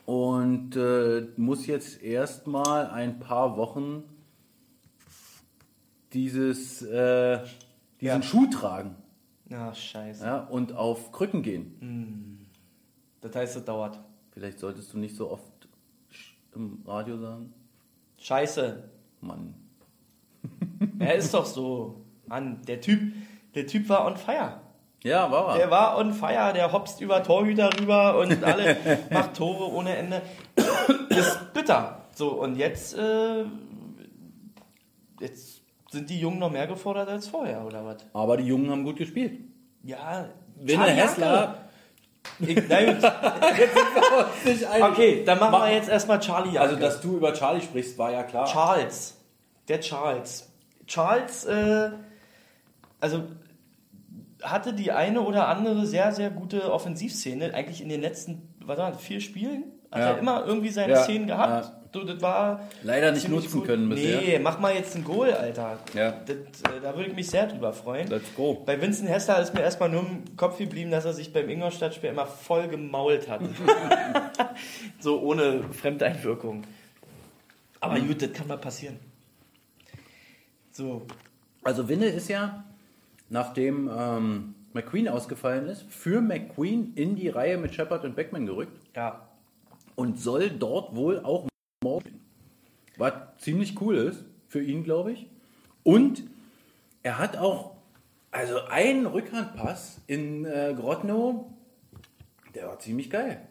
Und äh, muss jetzt erstmal ein paar Wochen dieses, äh, diesen Ja. Schuh tragen Ach, scheiße. ja, und auf Krücken gehen. Das heißt, es dauert. Vielleicht solltest du nicht so oft im Radio sagen. Scheiße. Mann. Er ist doch so. Mann, der Typ, der Typ war on fire. Ja, war er. Der war on fire, der hopst über Torhüter rüber und alle macht Tore ohne Ende. Ist bitter. So, und jetzt, äh, jetzt sind die Jungen noch mehr gefordert als vorher, oder was? Aber die Jungen haben gut gespielt. Ja, Winne Hessler. Ich, gut. Okay, dann machen wir jetzt erstmal Charlie Janke. Also, dass du über Charlie sprichst, war ja klar. Charles. Der Charles. Charles, äh, also hatte die eine oder andere sehr, sehr gute Offensivszene. Eigentlich in den letzten, was war das, vier Spielen? Hat Ja. er immer irgendwie seine Ja, Szenen gehabt. ja. Das war Leider nicht nutzen gut. können bisher. Nee, mach mal jetzt ein Goal, Alter. Ja. Das, äh, da würde ich mich sehr drüber freuen. Let's go. Bei Vincent Hessler ist mir erstmal nur im Kopf geblieben, dass er sich beim Ingolstadt-Spiel immer voll gemault hat. so ohne Fremdeinwirkung. Aber gut, das kann mal passieren. So, Also Winne ist ja, nachdem ähm, McQueen ausgefallen ist, für McQueen in die Reihe mit Shepard und Beckman gerückt ja. und soll dort wohl auch morgen spielen. Was ziemlich cool ist für ihn, glaube ich. Und er hat auch Also ein Rückhandpass in äh, Grotno, der war ziemlich geil.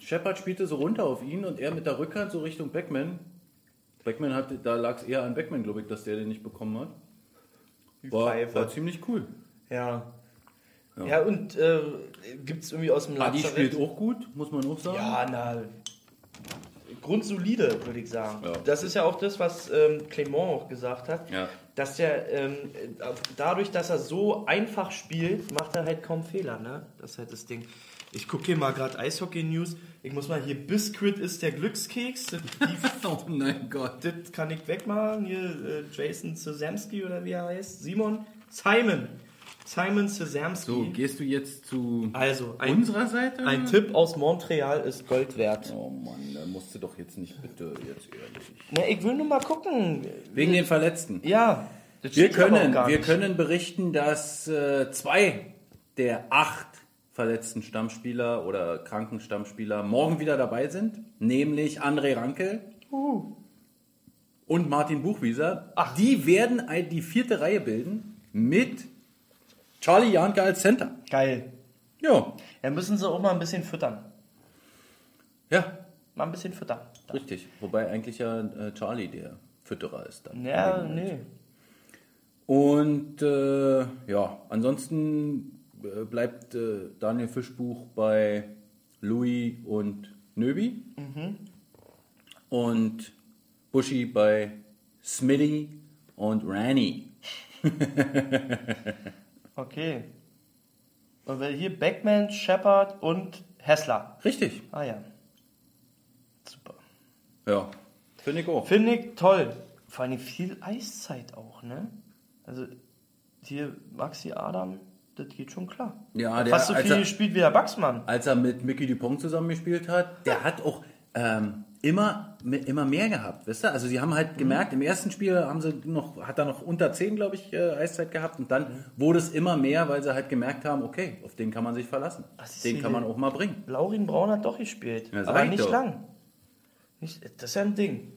Shepard spielte so runter auf ihn und er mit der Rückhand so Richtung Beckman. Beckman hat, da lag es eher an Beckman, glaube ich, dass der den nicht bekommen hat. War, Pfeife. war ziemlich cool. Ja. Ja, und äh, gibt es irgendwie aus dem Lazarett- spielt auch gut, muss man auch sagen. Ja, na. Grundsolide, würde ich sagen. Ja. Das ist ja auch das, was ähm, Clément auch gesagt hat. Ja. Dass der, ähm, äh, dadurch, dass er so einfach spielt, macht er halt kaum Fehler, ne? Das ist halt das Ding. Ich gucke hier mal gerade Eishockey-News. Ich muss mal hier, Biscuit ist der Glückskeks. Das, Oh mein Gott. das kann ich wegmachen. Hier, äh, Jason Sezamski oder wie er heißt. Simon? Simon. Simon Sezamski. So, gehst du jetzt zu also, ein, unserer Seite? ein Tipp aus Montreal ist Gold wert. Oh Mann, da musst du doch jetzt nicht bitte, jetzt ehrlich. Na, ich will nur mal gucken. Wegen den Verletzten. Ja, Wir können, wir können berichten, dass äh, zwei der acht verletzten Stammspieler oder kranken Stammspieler morgen wieder dabei sind, nämlich André Ranke und Martin Buchwieser. Die werden die vierte Reihe bilden mit Charlie Janke als Center. Geil. Ja, Ja, müssen sie auch mal ein bisschen füttern. ja, Mal ein bisschen füttern. richtig. Wobei eigentlich ja äh, Charlie der Fütterer ist dann. Ja, nee. Und äh, ja, ansonsten bleibt äh, Daniel Fischbuch bei Louis und Nöbi. Und Buschi bei Smitty und Rani. Okay. Und weil hier Beckman, Shepard und Hessler. Richtig. Ah ja. Super. Ja, finde ich auch. Finde ich toll. Vor allem viel Eiszeit auch, ne? Also hier Maxi Adam, das geht schon klar. Ja, der- Fast so viel er- gespielt wie der Baxmann. Als er mit Mickey Dupont zusammengespielt hat, der hat auch ähm, immer, immer mehr gehabt, weißt du? Also sie haben halt gemerkt, im ersten Spiel haben sie noch, hat er noch unter 10, glaube ich, äh, Eiszeit gehabt und dann wurde es immer mehr, weil sie halt gemerkt haben, okay, auf den kann man sich verlassen. Den kann man auch mal bringen. Laurin Braun hat doch gespielt. Ja, aber ich nicht doch. lang. Nicht, das ist ja ein Ding.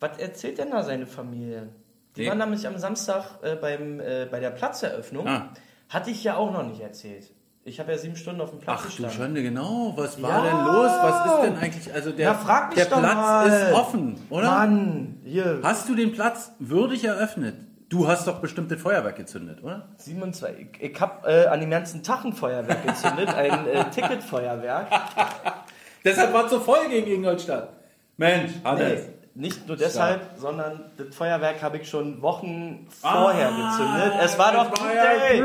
Was erzählt denn da seine Familie? Die waren nämlich am Samstag äh, beim, äh, bei der Platzeröffnung. Ah. Hatte ich ja auch noch nicht erzählt. Ich habe ja sieben Stunden auf dem Platz Ach du gestanden. Schande, genau. Was war Ja. denn los? Was ist denn eigentlich? Also der, Na, der Platz mal. ist offen, oder? Mann, hier, Hast du den Platz würdig eröffnet? Du hast doch bestimmt das Feuerwerk gezündet, oder? 27. Ich, ich habe äh, an dem ganzen Tag ein Feuerwerk gezündet, ein äh, Ticketfeuerwerk. Deshalb war es so voll gegen Ingolstadt. Mensch, Nee, nicht nur deshalb, sondern das Feuerwerk habe ich schon Wochen vorher gezündet. Es war doch Group Day.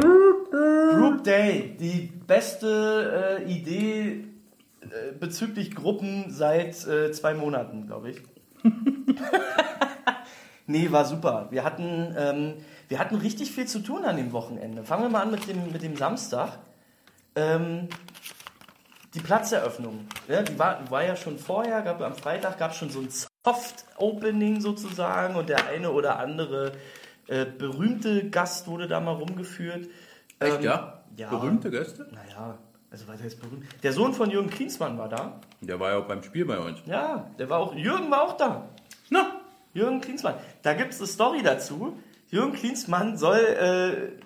Group Day, die beste äh, Idee äh, bezüglich Gruppen seit äh, zwei Monaten, glaube ich. nee, war super. Wir hatten, ähm, wir hatten richtig viel zu tun an dem Wochenende. Fangen wir mal an mit dem, mit dem Samstag. Ähm, die Platzeröffnung, ja, die war, war ja schon vorher, gab, am Freitag gab es schon so ein Soft-Opening sozusagen und der eine oder andere äh, berühmte Gast wurde da mal rumgeführt. Echt, Ähm, ja? ja. Berühmte Gäste? Naja, also was heißt berühmt? Der Sohn von Jürgen Klinsmann war da. Der war ja auch beim Spiel bei uns. Ja, der war auch, Jürgen war auch da. Na, Jürgen Klinsmann. Da gibt es eine Story dazu. Jürgen Klinsmann soll äh,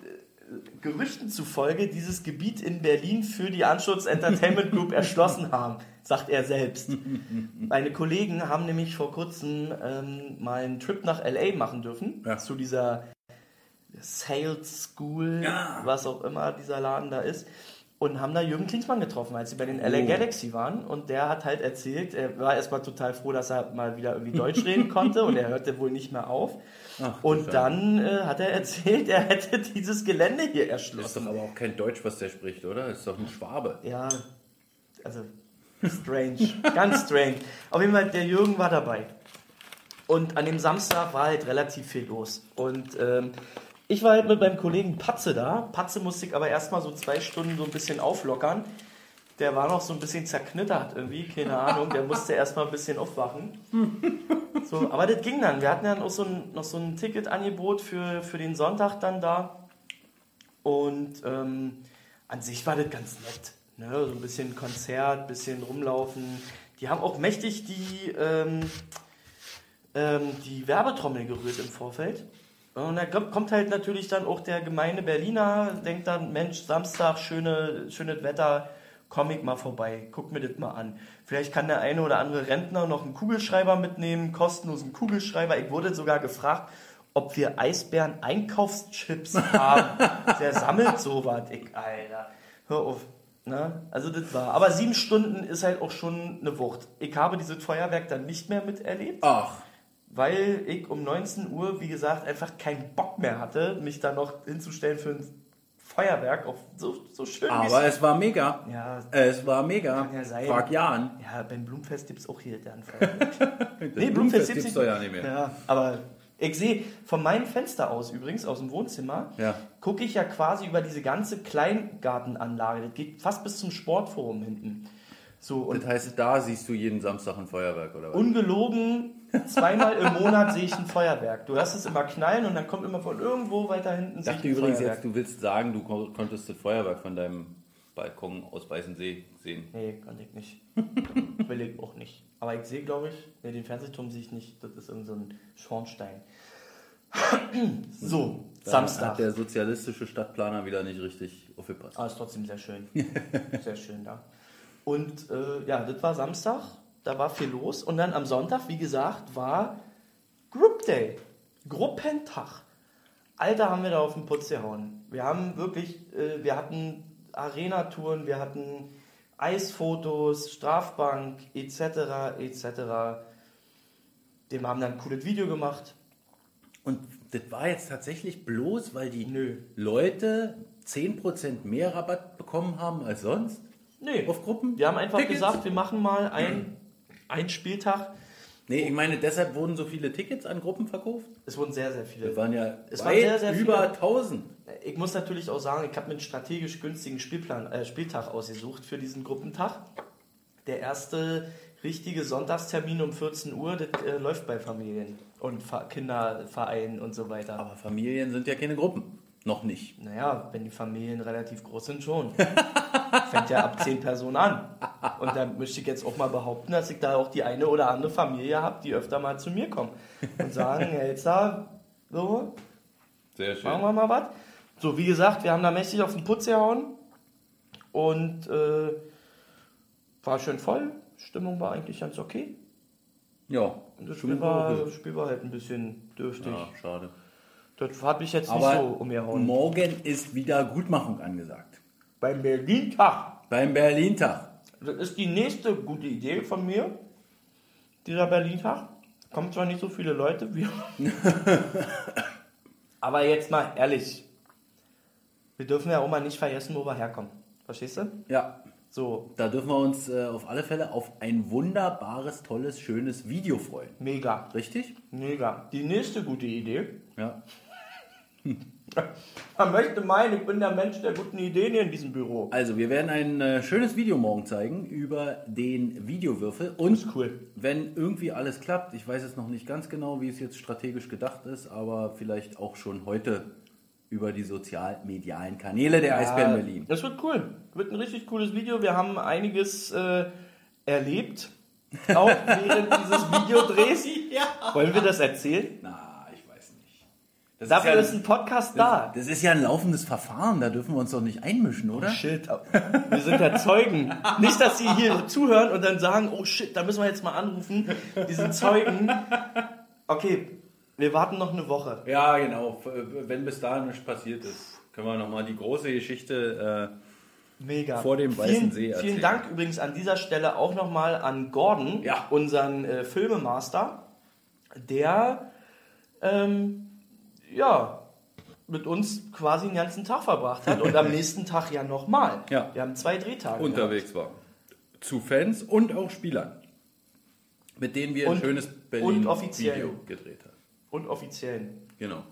Gerüchten zufolge dieses Gebiet in Berlin für die Anschutz Entertainment Group erschlossen haben, sagt er selbst. Meine Kollegen haben nämlich vor kurzem ähm, mal einen Trip nach LA machen dürfen, Ja. zu dieser Sales School, Ja. was auch immer dieser Laden da ist. Und haben da Jürgen Klinsmann getroffen, als sie bei den LA Oh. Galaxy waren. Und der hat halt erzählt, er war erstmal total froh, dass er mal wieder irgendwie Deutsch reden konnte und er hörte wohl nicht mehr auf. Ach, und dann äh, hat er erzählt, er hätte dieses Gelände hier ist erschlossen. doch aber auch kein Deutsch, was der spricht, oder? Ist doch ein Schwabe. Ja, also strange, ganz strange. Auf jeden Fall, der Jürgen war dabei. Und an dem Samstag war halt relativ viel los. Und ähm, ich war halt mit meinem Kollegen Patze da. Patze musste ich aber erstmal so zwei Stunden so ein bisschen auflockern. Der war noch so ein bisschen zerknittert irgendwie, keine Ahnung. Der musste erstmal ein bisschen aufwachen. So, aber das ging dann. Wir hatten ja noch so ein, noch so ein Ticketangebot für, für den Sonntag dann da. Und ähm, an sich war das ganz nett. Ne? So ein bisschen Konzert, bisschen rumlaufen. Die haben auch mächtig die, ähm, ähm, die Werbetrommel gerührt im Vorfeld. Und da kommt halt natürlich dann auch der gemeine Berliner, denkt dann, Mensch, Samstag, schöne, schönes Wetter, komm ich mal vorbei, guck mir das mal an. Vielleicht kann der eine oder andere Rentner noch einen Kugelschreiber mitnehmen, kostenlosen Kugelschreiber. Ich wurde sogar gefragt, ob wir Eisbären Einkaufschips haben. der sammelt sowas, ich, Alter. Hör auf. Ne? Also das war. Aber sieben Stunden ist halt auch schon eine Wucht. Ich habe dieses Feuerwerk dann nicht mehr miterlebt Ach, weil ich um 19 Uhr, wie gesagt, einfach keinen Bock mehr hatte, mich da noch hinzustellen für ein Feuerwerk, auch so, so schön aber es war mega. Ja, Es war mega. Kann ja sein. Frag Jan. ja, beim Blumenfest gibt es auch hier dann Feuerwerk. Nee, Blumenfest gibt's doch ja nicht mehr. Ja, aber ich sehe von meinem Fenster aus übrigens, aus dem Wohnzimmer, Ja. gucke ich ja quasi über diese ganze Kleingartenanlage. Das geht fast bis zum Sportforum hinten. So, und Das heißt, da siehst du jeden Samstag ein Feuerwerk, oder was? Ungelogen, zweimal im Monat sehe ich ein Feuerwerk. Du hörst es immer knallen und dann kommt immer von irgendwo weiter hinten Ich dachte übrigens Feuerwerk. jetzt, du willst sagen, du kon- konntest das Feuerwerk von deinem Balkon aus Weißensee sehen. Nee, kann ich nicht. Will ich auch nicht. Aber ich sehe, glaube ich, nee, den Fernsehturm sehe ich nicht. Das ist irgend so ein Schornstein. so, Da Samstag. hat der sozialistische Stadtplaner wieder nicht richtig aufgepasst. Aber ist trotzdem sehr schön. sehr schön da. Und äh, ja, das war Samstag. Da war viel los. Und dann am Sonntag, wie gesagt, war Group Day. Gruppentag. Alter, haben wir da auf den Putz gehauen. Wir haben wirklich, äh, wir hatten Arena-Touren, wir hatten Eisfotos, Strafbank, etc., etc. Wir haben dann ein cooles Video gemacht. Und das war jetzt tatsächlich bloß, weil die Nö. Leute 10% mehr Rabatt bekommen haben als sonst Nee, auf Gruppen? wir haben einfach Tickets? gesagt, wir machen mal ein, einen Spieltag. Nee, ich meine, deshalb wurden so viele Tickets an Gruppen verkauft. Es wurden sehr, sehr viele. Das waren ja Es waren sehr, sehr über viele. 1000. Ich muss natürlich auch sagen, ich habe mir einen strategisch günstigen Spielplan, äh, Spieltag ausgesucht für diesen Gruppentag. Der erste richtige Sonntagstermin um 14 Uhr, das äh, läuft bei Familien und Ver Kindervereinen und so weiter. Aber Familien sind ja keine Gruppen. Noch nicht. Naja, wenn die Familien relativ groß sind, schon. Fängt ja ab 10 Personen an. Und da möchte ich jetzt auch mal behaupten, dass ich da auch die eine oder andere Familie habe, die öfter mal zu mir kommen und sagen, da, so, Sehr schön. Machen wir mal was. So, wie gesagt, wir haben da mächtig auf den Putz gehauen und äh, war schön voll. Stimmung war eigentlich ganz okay. Ja, Und das Spiel war, das Spiel war halt ein bisschen dürftig. ja, schade. Das hat mich jetzt nicht Aber so umgehauen. morgen ist wieder Gutmachung angesagt. Beim Berlin-Tag. Beim Berlin-Tag. Das ist die nächste gute Idee von mir. Dieser Berlin-Tag. Kommen zwar nicht so viele Leute wie. Aber jetzt mal ehrlich. Wir dürfen ja auch mal nicht vergessen, wo wir herkommen. Verstehst du? Ja, So, da dürfen wir uns äh, auf alle Fälle auf ein wunderbares, tolles, schönes Video freuen. mega. Richtig? Mega. Die nächste gute Idee. Ja. Man möchte meinen, ich bin der Mensch der guten Ideen hier in diesem Büro. Also, wir werden ein äh, schönes Video morgen zeigen über den Videowürfel. Und ist cool. wenn irgendwie alles klappt, ich weiß jetzt noch nicht ganz genau, wie es jetzt strategisch gedacht ist, aber vielleicht auch schon heute über die sozialmedialen Kanäle der Eisbären Berlin. Das wird cool. Wird ein richtig cooles Video. Wir haben einiges äh, erlebt. Auch während dieses Videodrehs. Wollen wir das erzählen? Nicht. Das Dafür ja, ist ein Podcast da. Das ist ja ein laufendes Verfahren, da dürfen wir uns doch nicht einmischen, oder? Shit. Wir sind ja Zeugen. Nicht, dass sie hier zuhören und dann sagen, oh shit, da müssen wir jetzt mal anrufen. Die sind Zeugen. Okay, wir warten noch eine Woche. Ja, genau. Wenn bis dahin nichts passiert ist, können wir nochmal die große Geschichte. Mega. Vor dem Weißen vielen, See erzählen. Vielen Dank übrigens an dieser Stelle auch nochmal an Gordon, Ja. unseren äh, Filmemaster, der ähm, ja, mit uns quasi den ganzen Tag verbracht hat und am nächsten Tag ja nochmal. Ja. Wir haben zwei Drehtage. unterwegs war. Zu Fans und auch Spielern. Mit denen wir Und- ein schönes Berlin-Video offiziell. gedreht haben. gehabt. Und offiziellen. Genau.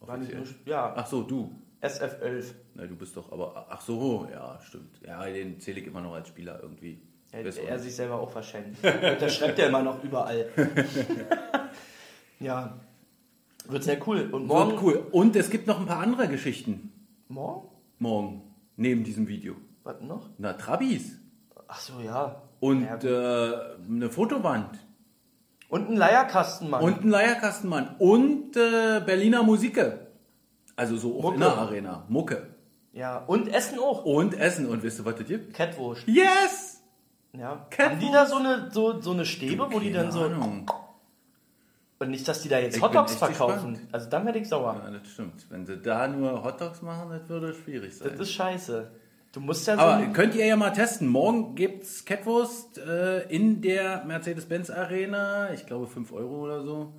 Offiziell. nur, ja, Ach so, du. SF11. Na, du bist doch aber. Ach so, ja, stimmt. Ja, den zähle ich immer noch als Spieler irgendwie. Er, auch er sich selber auch wahrscheinlich. Der schreibt ja immer noch überall. ja, wird sehr cool. Und morgen? Wird cool. Und es gibt noch ein paar andere Geschichten Morgen? morgen, neben diesem Video. Was noch? Na, Trabis. Ach so, ja. Und Ja, äh, eine Fotowand. Und ein Leierkastenmann. Und ein Leierkastenmann. Und äh, Berliner Musike. Also so auch Mucke. in der Arena. Mucke. ja, und Essen auch. Und Essen. Und wisst ihr, was das gibt? Catwurst. Yes! Ja. Catwurst. Haben die da so eine, so, so eine Stäbe, wo die dann so. Ahnung. Und nicht, dass die da jetzt Hotdogs verkaufen. gespannt. Also dann werde ich sauer. Ja, das stimmt. Wenn sie da nur Hotdogs machen, das würde schwierig sein. Das ist scheiße. Du musst ja so. Aber könnt ihr ja mal testen. Morgen gibt's Catwurst äh, in der Mercedes-Benz Arena. Ich glaube 5 Euro oder so.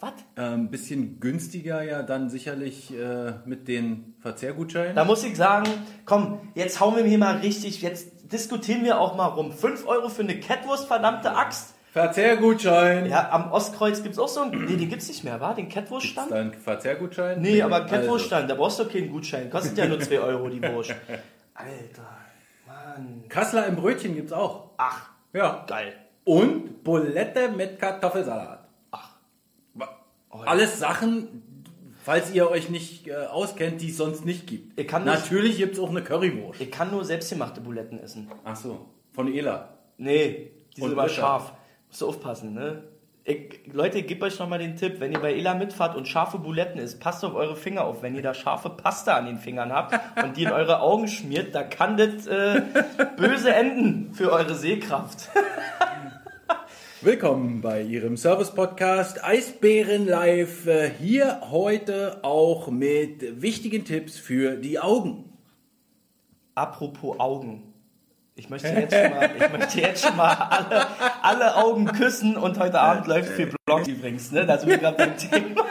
was? Ein ähm, bisschen günstiger ja dann sicherlich äh, mit den Verzehrgutscheinen. Da muss ich sagen, komm, jetzt hauen wir hier mal richtig, jetzt diskutieren wir auch mal rum. 5 Euro für eine Catwurst, verdammte Axt. Verzehrgutschein. Ja, am Ostkreuz gibt's auch so einen. Nee, den gibt's nicht mehr, wa? Den Ist Catwurststand? ein Verzehrgutschein? Nee, aber Also, Catwurststand, da brauchst du keinen Gutschein. Kostet ja nur 2 Euro die Wurst. Alter, Mann. Kassler im Brötchen gibt's auch. Ach, Ja. geil. Und Bulette mit Kartoffelsalat. Ach. Alles Sachen, falls ihr euch nicht äh, auskennt, die es sonst nicht gibt. Natürlich gibt's auch eine Currywurst. Ich kann nur selbstgemachte Buletten essen. Ach so, von Ela. Nee, die sind immer scharf. Musst du aufpassen, ne? Ich, Leute, ich gebe euch nochmal den Tipp, wenn ihr bei Ela mitfahrt und scharfe Buletten isst, passt auf eure Finger auf. Wenn ihr da scharfe Pasta an den Fingern habt und die in eure Augen schmiert, da kann das äh, böse enden für eure Sehkraft. Willkommen bei Ihrem Service-Podcast Eisbären Live. Äh, Hier heute auch mit wichtigen Tipps für die Augen. Apropos Augen. Ich möchte jetzt schon mal, ich möchte jetzt schon mal alle, alle Augen küssen und heute Abend läuft für Blogs übrigens, ne? Da sind wir gerade beim Thema.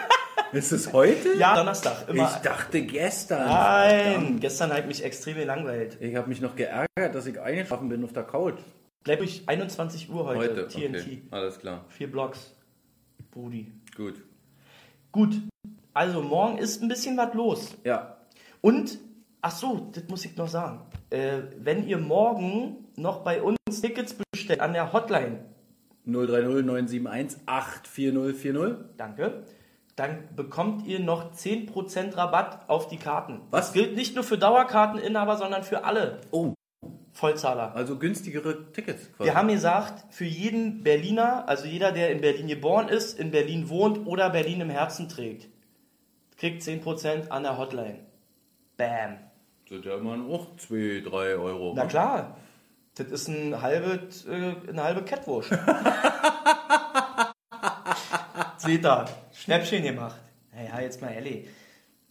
Ist es heute? Ja, Donnerstag, immer. Ich dachte gestern. Nein, gestern hat mich extrem gelangweilt. Ich habe mich noch geärgert, dass ich eingeschlafen bin auf der Couch. Bleib durch 21 Uhr heute, TNT. okay. Alles klar. Vier Blocks. Brudi. Gut. Gut. Also morgen ist ein bisschen was los. Ja. Und, ach so, das muss ich noch sagen. Äh, wenn ihr morgen noch bei uns Tickets bestellt an der Hotline, 030 971 84040. danke, dann bekommt ihr noch 10% Rabatt auf die Karten. Was? Das gilt nicht nur für Dauerkarteninhaber, sondern für alle Oh, Vollzahler. also günstigere Tickets quasi. Wir haben gesagt, für jeden Berliner, also jeder, der in Berlin geboren ist, in Berlin wohnt oder Berlin im Herzen trägt, kriegt 10% an der Hotline. Bam. Sind ja immer auch 2, 3 Euro. Na klar. Das ist ein halbe, äh, eine halbe Catwurst. Seht ihr, Schnäppchen gemacht. Naja, jetzt mal ehrlich.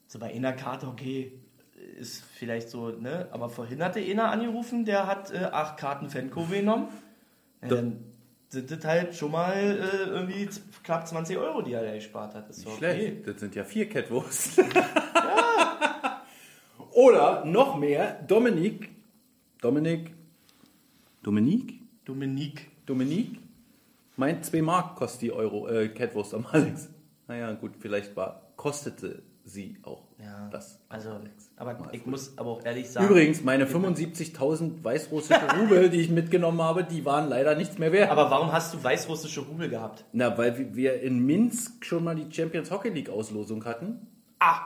So bei einer Karte, okay, ist vielleicht so, ne? Aber vorhin hatte einer angerufen, der hat äh, acht Karten Fankurve genommen. Ja, dann sind das halt schon mal äh, irgendwie knapp 20 Euro, die er da gespart hat. Ist Nicht doch schlecht. Das sind ja vier Catwurst. Oder noch mehr, Dominik. Dominik. Dominik? Dominique. Dominik? Meint 2 Mark kostet die Euro, äh, Catwurst am Alex. Naja, gut, vielleicht war, kostete sie auch Ja, das. also, Alex. aber Mal ich muss aber auch ehrlich sagen. Übrigens, meine 75.000 weißrussische Rubel, die ich mitgenommen habe, die waren leider nichts mehr wert. Aber warum hast du weißrussische Rubel gehabt? Na, weil wir- wir in Minsk schon mal die Champions Hockey League Auslosung hatten. Ah,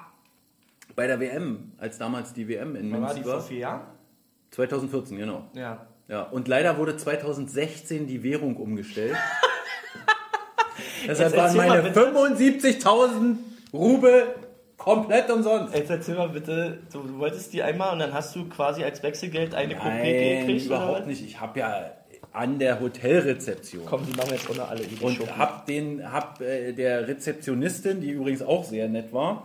Bei der WM, als damals die WM in wann war die vor vier Jahren? 2014, genau. Ja. Ja, und leider wurde 2016 die Währung umgestellt. Deshalb waren meine bitte. 75.000 Rubel komplett umsonst. Jetzt erzähl mal bitte, du, du wolltest die einmal und dann hast du quasi als Wechselgeld eine Nein, gekriegt oder überhaupt nicht. Ich habe ja an der Hotelrezeption Komm, die machen jetzt ohne alle und Schuppen. hab den hab äh, der Rezeptionistin, die übrigens auch sehr nett war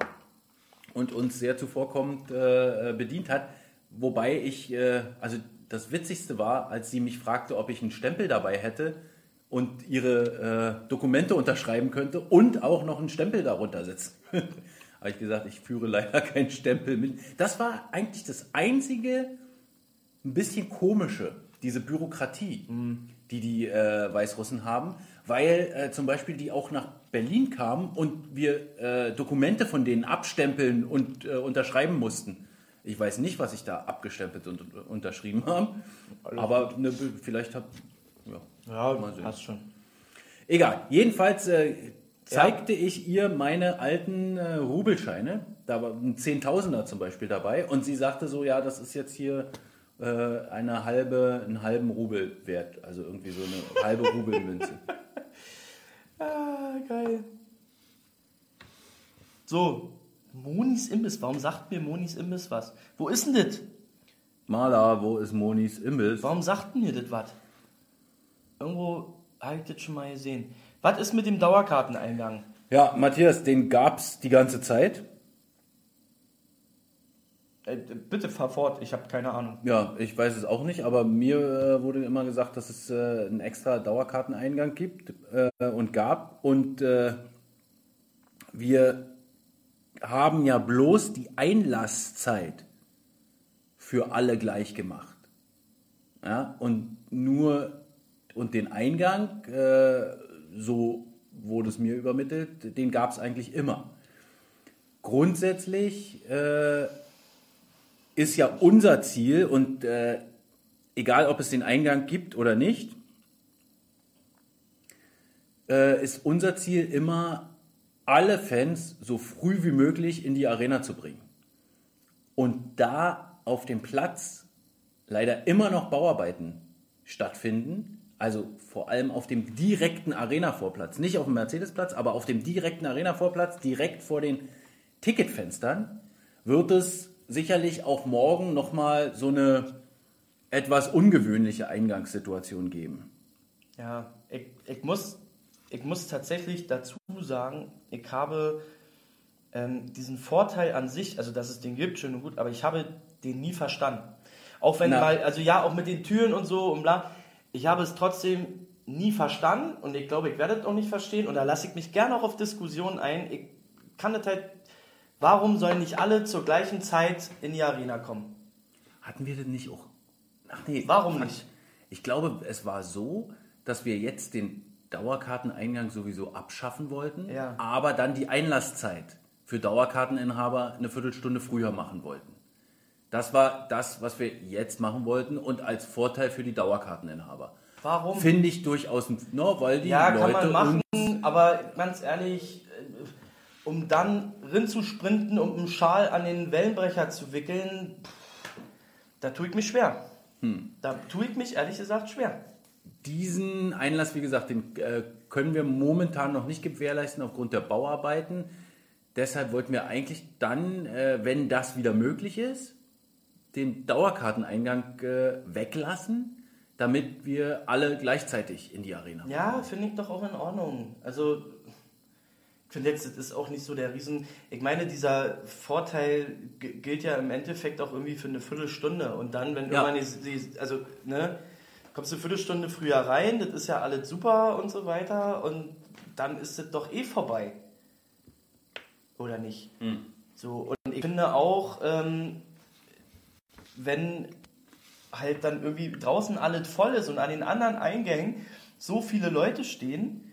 und uns sehr zuvorkommend äh, bedient hat, wobei ich äh, also das witzigste war, als sie mich fragte, ob ich einen Stempel dabei hätte und ihre äh, Dokumente unterschreiben könnte und auch noch einen Stempel darunter setzen. habe ich gesagt, ich führe leider keinen Stempel mit. Das war eigentlich das einzige ein bisschen komische, diese Bürokratie, die die äh, Weißrussen haben, weil äh, zum Beispiel die auch nach Berlin kamen und wir äh, Dokumente von denen abstempeln und äh, unterschreiben mussten. Ich weiß nicht, was ich da abgestempelt und und unterschrieben habe, aber ne, vielleicht hab ja, ja, mal sehen. passt schon. Egal, jedenfalls äh, zeigte ich ihr meine alten äh, Rubelscheine. Da war ein Zehntausender zum Beispiel dabei. Und sie sagte so, ja, das ist jetzt hier äh, eine halbe, einen halben Rubel wert. Also irgendwie so eine halbe Rubelmünze. Ah, geil. So, Monis Imbiss. Warum sagt mir Monis Imbiss was? Wo ist denn das? Maler, wo ist Monis Imbiss? Warum sagt mir das was? Irgendwo habe ich das schon mal gesehen. Was ist mit dem Dauerkarteneingang? Ja, Matthias, den gab es die ganze Zeit. Äh, bitte fahr fort, ich habe keine Ahnung. Ja, ich weiß es auch nicht, aber mir äh, wurde immer gesagt, dass es äh, einen extra Dauerkarteneingang gibt äh, und gab. Und äh, wir haben ja bloß die Einlasszeit für alle gleich gemacht. Ja, und nur und den Eingang, äh, so wurde es mir übermittelt, den gab es eigentlich immer. Grundsätzlich ist ja unser Ziel und äh, egal ob es den Eingang gibt oder nicht, äh, ist unser Ziel immer, alle Fans so früh wie möglich in die Arena zu bringen. Und da auf dem Platz leider immer noch Bauarbeiten stattfinden, also vor allem auf dem direkten Arena-Vorplatz, nicht auf dem Mercedes-Platz, aber auf dem direkten Arena-Vorplatz, direkt vor den Ticketfenstern, wird es sicherlich auch morgen nochmal so eine etwas ungewöhnliche Eingangssituation geben. Ja, ich, ich, muss, ich muss tatsächlich dazu sagen, ich habe ähm, diesen Vorteil an sich, also dass es den gibt, schön und gut, aber ich habe den nie verstanden. Auch wenn Na. mal, also ja, auch mit den Türen und so und bla, ich habe es trotzdem nie verstanden und ich glaube, ich werde es auch nicht verstehen und da lasse ich mich gerne auch auf Diskussionen ein. Ich kann das halt, warum sollen nicht alle zur gleichen Zeit in die Arena kommen? Hatten wir denn nicht auch. Ach nee. Warum nicht? Ich glaube, es war so, dass wir jetzt den Dauerkarteneingang sowieso abschaffen wollten, Ja. aber dann die Einlasszeit für Dauerkarteninhaber eine Viertelstunde früher machen wollten. Das war das, was wir jetzt machen wollten und als Vorteil für die Dauerkarteninhaber. Warum? Finde ich durchaus, no, weil die Ja, kann Leute man machen, aber ganz ehrlich, um dann rin zu sprinten, um einen Schal an den Wellenbrecher zu wickeln, pff, da tue ich mich schwer. Hm. Da tue ich mich ehrlich gesagt schwer. Diesen Einlass, wie gesagt, den äh, können wir momentan noch nicht gewährleisten aufgrund der Bauarbeiten. Deshalb wollten wir eigentlich dann, äh, wenn das wieder möglich ist, den Dauerkarteneingang äh, weglassen, damit wir alle gleichzeitig in die Arena. Ja, finde ich doch auch in Ordnung. Also, finde jetzt, das ist auch nicht so der Riesen. Ich meine, dieser Vorteil gilt ja im Endeffekt auch irgendwie für eine Viertelstunde. Und dann, wenn Ja. irgendwann die, die, also, ne, kommst du eine Viertelstunde früher rein, das ist ja alles super und so weiter. Und dann ist es doch eh vorbei. Oder nicht? So, und ich finde auch, ähm, wenn halt dann irgendwie draußen alles voll ist und an den anderen Eingängen so viele Leute stehen,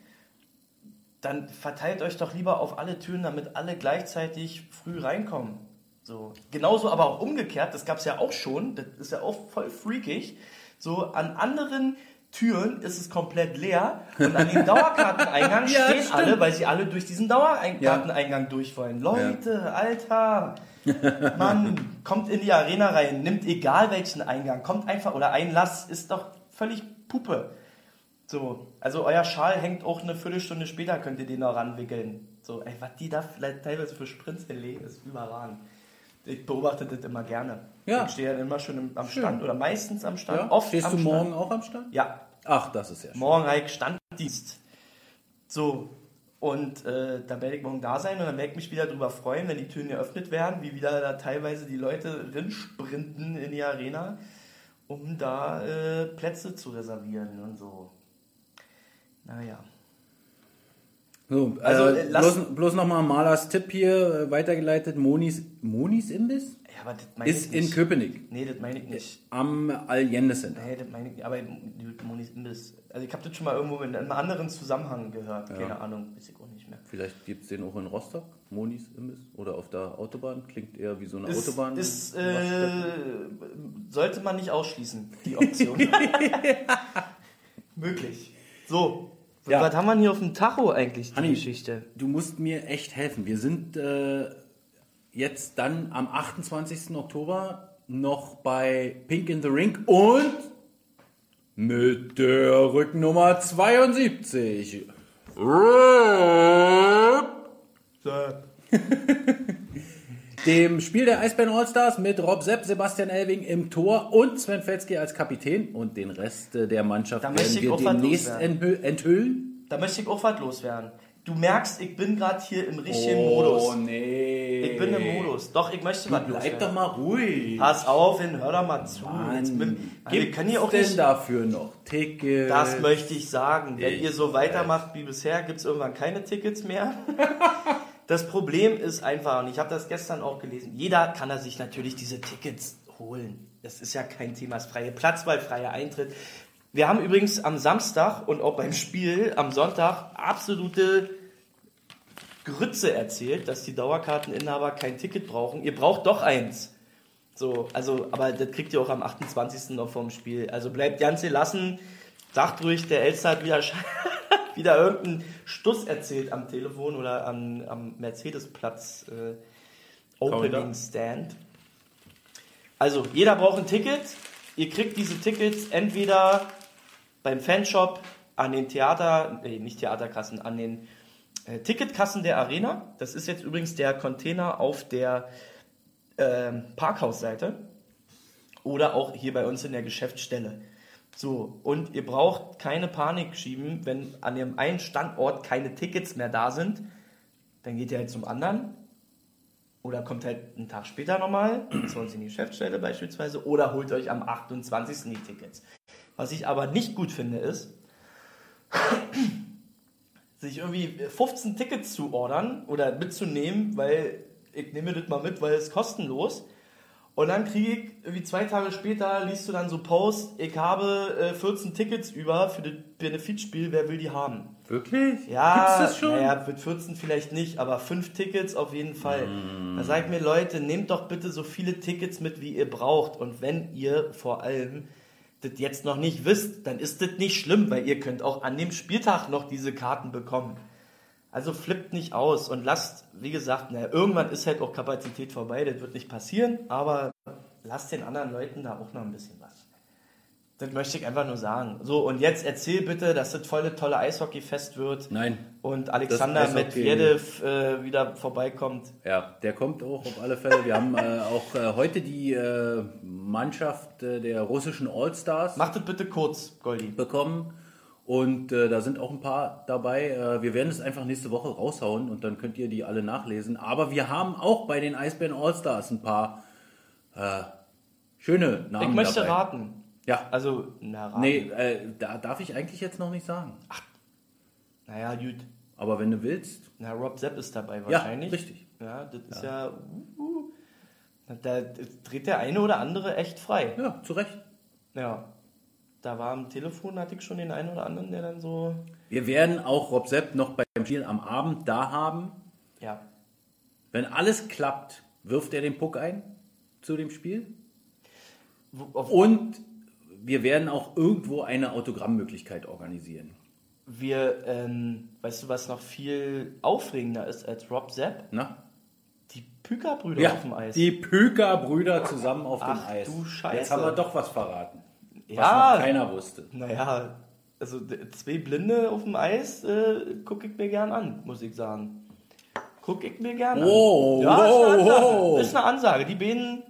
dann verteilt euch doch lieber auf alle Türen, damit alle gleichzeitig früh reinkommen. So. Genauso aber auch umgekehrt, das gab es ja auch schon, das ist ja auch voll freakig. So an anderen Türen ist es komplett leer und an dem Dauerkarteneingang Ja, stehen stimmt. alle, weil sie alle durch diesen Dauerkarteneingang durch wollen. Leute, Alter, Mann, kommt in die Arena rein, nimmt egal welchen Eingang, kommt einfach oder Einlass ist doch völlig Puppe. So, also euer Schal hängt auch eine Viertelstunde später, könnt ihr den noch ranwickeln. So, ey, was die da vielleicht teilweise für Sprints erlegen, ist überragend. Ich beobachte das immer gerne. Ja. Ich stehe ja immer schon am Schön. Stand oder meistens am Stand. Ja? Oft Stehst am du Stand. morgen auch am Stand? Ja, Ach, das ist ja schön. morgen habe ich Standdienst. So, und äh, da werde ich morgen da sein und dann werde ich mich wieder darüber freuen, wenn die Türen geöffnet werden, wie wieder da teilweise die Leute rinsprinten in die Arena, um da äh, Plätze zu reservieren und so. Naja. So, Also, äh, äh, lass- bloß, bloß nochmal Malers Tipp hier äh, weitergeleitet. Monis, Monis Imbiss? Ja, aber das meine Ist ich in nicht. Köpenick. Nee, das meine ich nicht. Am Allende Center. Nee, das meine ich nicht. Aber Monis Imbiss. Also ich habe das schon mal irgendwo in einem anderen Zusammenhang gehört. Keine Ahnung, weiß ich auch nicht mehr. Vielleicht gibt es den auch in Rostock, Monis Imbiss. Oder auf der Autobahn. Klingt eher wie so eine Ist, Autobahn. ist, äh, sollte man nicht ausschließen, die Option. Möglich. So, Ja. was haben wir hier auf dem Tacho eigentlich, die Hanni, Geschichte? Du musst mir echt helfen. Wir sind äh, jetzt dann am 28. Oktober noch bei Pink in the Ring und mit der Rücknummer 72. So. Dem Spiel der Eisbären Allstars mit Rob Sepp, Sebastian Elving im Tor und Sven Felski als Kapitän und den Rest äh, der Mannschaft Da werden möchte ich wir demnächst enthüllen. Da möchte ich auch was loswerden. Du merkst, ich bin gerade hier im richtigen Oh, Modus. nee. Ich bin im Modus. Doch, ich möchte was Bleib doch mal ruhig. Pass auf, hin, hör doch mal zu. Mann, bin, wir können hier auch denn nicht. dafür noch Tickets? Das möchte ich sagen. Wenn Ich- ihr so weitermacht wie bisher, gibt es irgendwann keine Tickets mehr. Das Problem ist einfach, und ich habe das gestern auch gelesen, jeder kann da sich natürlich diese Tickets holen. Das ist ja kein Thema, ist freie Platzwahl, freier Eintritt. Wir haben übrigens am Samstag und auch beim Spiel am Sonntag absolute Grütze erzählt, dass die Dauerkarteninhaber kein Ticket brauchen. Ihr braucht doch eins. So, also, aber das kriegt ihr auch am 28. noch vom Spiel. Also bleibt ganz gelassen. Sagt ruhig, der Elster hat wieder, sch- wieder irgendeinen Stuss erzählt am Telefon oder am, am Mercedesplatz äh, Opening. Stand. Also, jeder braucht ein Ticket. Ihr kriegt diese Tickets entweder beim Fanshop an den Theater, nee, nicht Theaterkassen, an den äh, Ticketkassen der Arena. Das ist jetzt übrigens der Container auf der ähm, Parkhausseite oder auch hier bei uns in der Geschäftsstelle. So, und ihr braucht keine Panik schieben, wenn an dem einen Standort keine Tickets mehr da sind, dann geht ihr halt zum anderen oder kommt halt einen Tag später nochmal zu in die Geschäftsstelle beispielsweise oder holt euch am 28. die Tickets. Was ich aber nicht gut finde ist, sich irgendwie 15 Tickets zu ordern oder mitzunehmen, weil ich nehme das mal mit, weil es kostenlos. Und dann kriege ich irgendwie zwei Tage später, liest du dann so Post, ich habe äh, 14 Tickets über für das Benefizspiel, wer will die haben? Wirklich? Ja, Gibt's das schon? Naja, mit 14 vielleicht nicht, aber fünf Tickets auf jeden Fall. Da sag ich mir, Leute, nehmt doch bitte so viele Tickets mit, wie ihr braucht. Und wenn ihr vor allem das jetzt noch nicht wisst, dann ist das nicht schlimm, weil ihr könnt auch an dem Spieltag noch diese Karten bekommen. Also flippt nicht aus und lasst, wie gesagt, na, irgendwann ist halt auch Kapazität vorbei, das wird nicht passieren, aber lasst den anderen Leuten da auch noch ein bisschen was. Das möchte ich einfach nur sagen. So, und jetzt erzähl bitte, dass das voll das tolle Eishockeyfest wird Nein. und Alexander Medvedev äh, wieder vorbeikommt. Ja, der kommt auch auf alle Fälle. Wir haben äh, auch äh, heute die äh, Mannschaft äh, der russischen Allstars Macht das bitte kurz, Goldi. bekommen. Und äh, da sind auch ein paar dabei. Äh, wir werden es einfach nächste Woche raushauen und dann könnt ihr die alle nachlesen. Aber wir haben auch bei den Eisbären Allstars ein paar äh, schöne Namen Ich möchte dabei. raten. Ja, Also, na, raten. nee, äh, da darf ich eigentlich jetzt noch nicht sagen. Naja, gut. Aber wenn du willst, Na, Rob Sepp ist dabei ja, wahrscheinlich. richtig. Ja, das ist ja. uh, uh, da dreht der eine oder andere echt frei. Ja, zu Recht. Ja. Da war am Telefon, hatte ich schon den einen oder anderen, der dann so. Wir werden auch Rob Sepp noch beim Spiel am Abend da haben. Ja. Wenn alles klappt, wirft er den Puck ein zu dem Spiel. Auf, Und wir werden auch irgendwo eine Autogrammmöglichkeit organisieren. wir, ähm, weißt du, was noch viel aufregender ist als Rob Sepp? Na? Die Püker-Brüder auf dem Eis. die Püker-Brüder zusammen auf Ach, dem Eis. du Scheiße. Jetzt haben wir doch was verraten. Was Ja. noch keiner wusste. Naja, also zwei Blinde auf dem Eis äh, gucke ich mir gern an, muss ich sagen. Guck ich mir gern Wow, an. Ja, ist eine Ansage. Ist eine Ansage. Die beiden,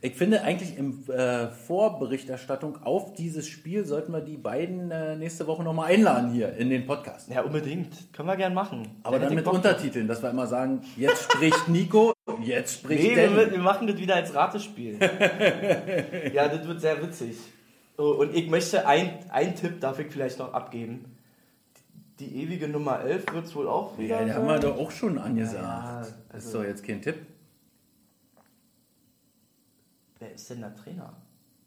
Ich finde eigentlich in äh, Vorberichterstattung auf dieses Spiel sollten wir die beiden äh, nächste Woche nochmal einladen hier in den Podcast. ja unbedingt, können wir gern machen. Aber Da dann ich mit Untertiteln, dass wir immer sagen, jetzt spricht Nico, jetzt spricht Nee, wir, wir machen das wieder als Ratespiel. ja, das wird sehr witzig. Und ich möchte, ein, ein Tipp darf ich vielleicht noch abgeben. Die ewige Nummer 11 wird es wohl auch wieder Ja, den haben wir doch auch schon angesagt. Ja, ja, das ist also- doch jetzt kein Tipp. Wer ist denn der Trainer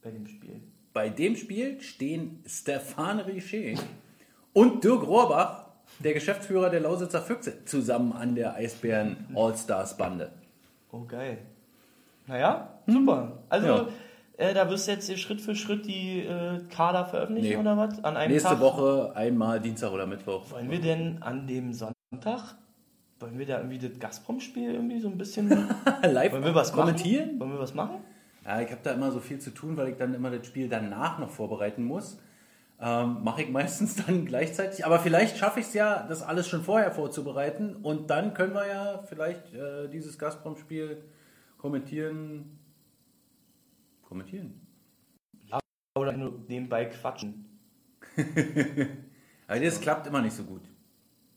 bei dem Spiel? Bei dem Spiel stehen Stefan Richer und Dirk Rohrbach, der Geschäftsführer der Lausitzer Füchse, zusammen an der Eisbären All-Stars Bande. Oh, geil. Naja, super. Also, Ja. Äh, da wirst du jetzt hier Schritt für Schritt die äh, Kader veröffentlichen Nee. oder was? An einem Nächste Tag? Woche einmal Dienstag oder Mittwoch. Wollen wir denn an dem Sonntag, wollen wir da irgendwie das Gazprom-Spiel irgendwie so ein bisschen, live wollen wir was kommentieren? machen? Wollen wir was machen? Ja, ich habe da immer so viel zu tun, weil ich dann immer das Spiel danach noch vorbereiten muss. Ähm, Mache ich meistens dann gleichzeitig. Aber vielleicht schaffe ich es ja, das alles schon vorher vorzubereiten. Und dann können wir ja vielleicht äh, dieses Gazprom-Spiel kommentieren. Kommentieren. Oder nur nebenbei quatschen. Aber das klappt immer nicht so gut.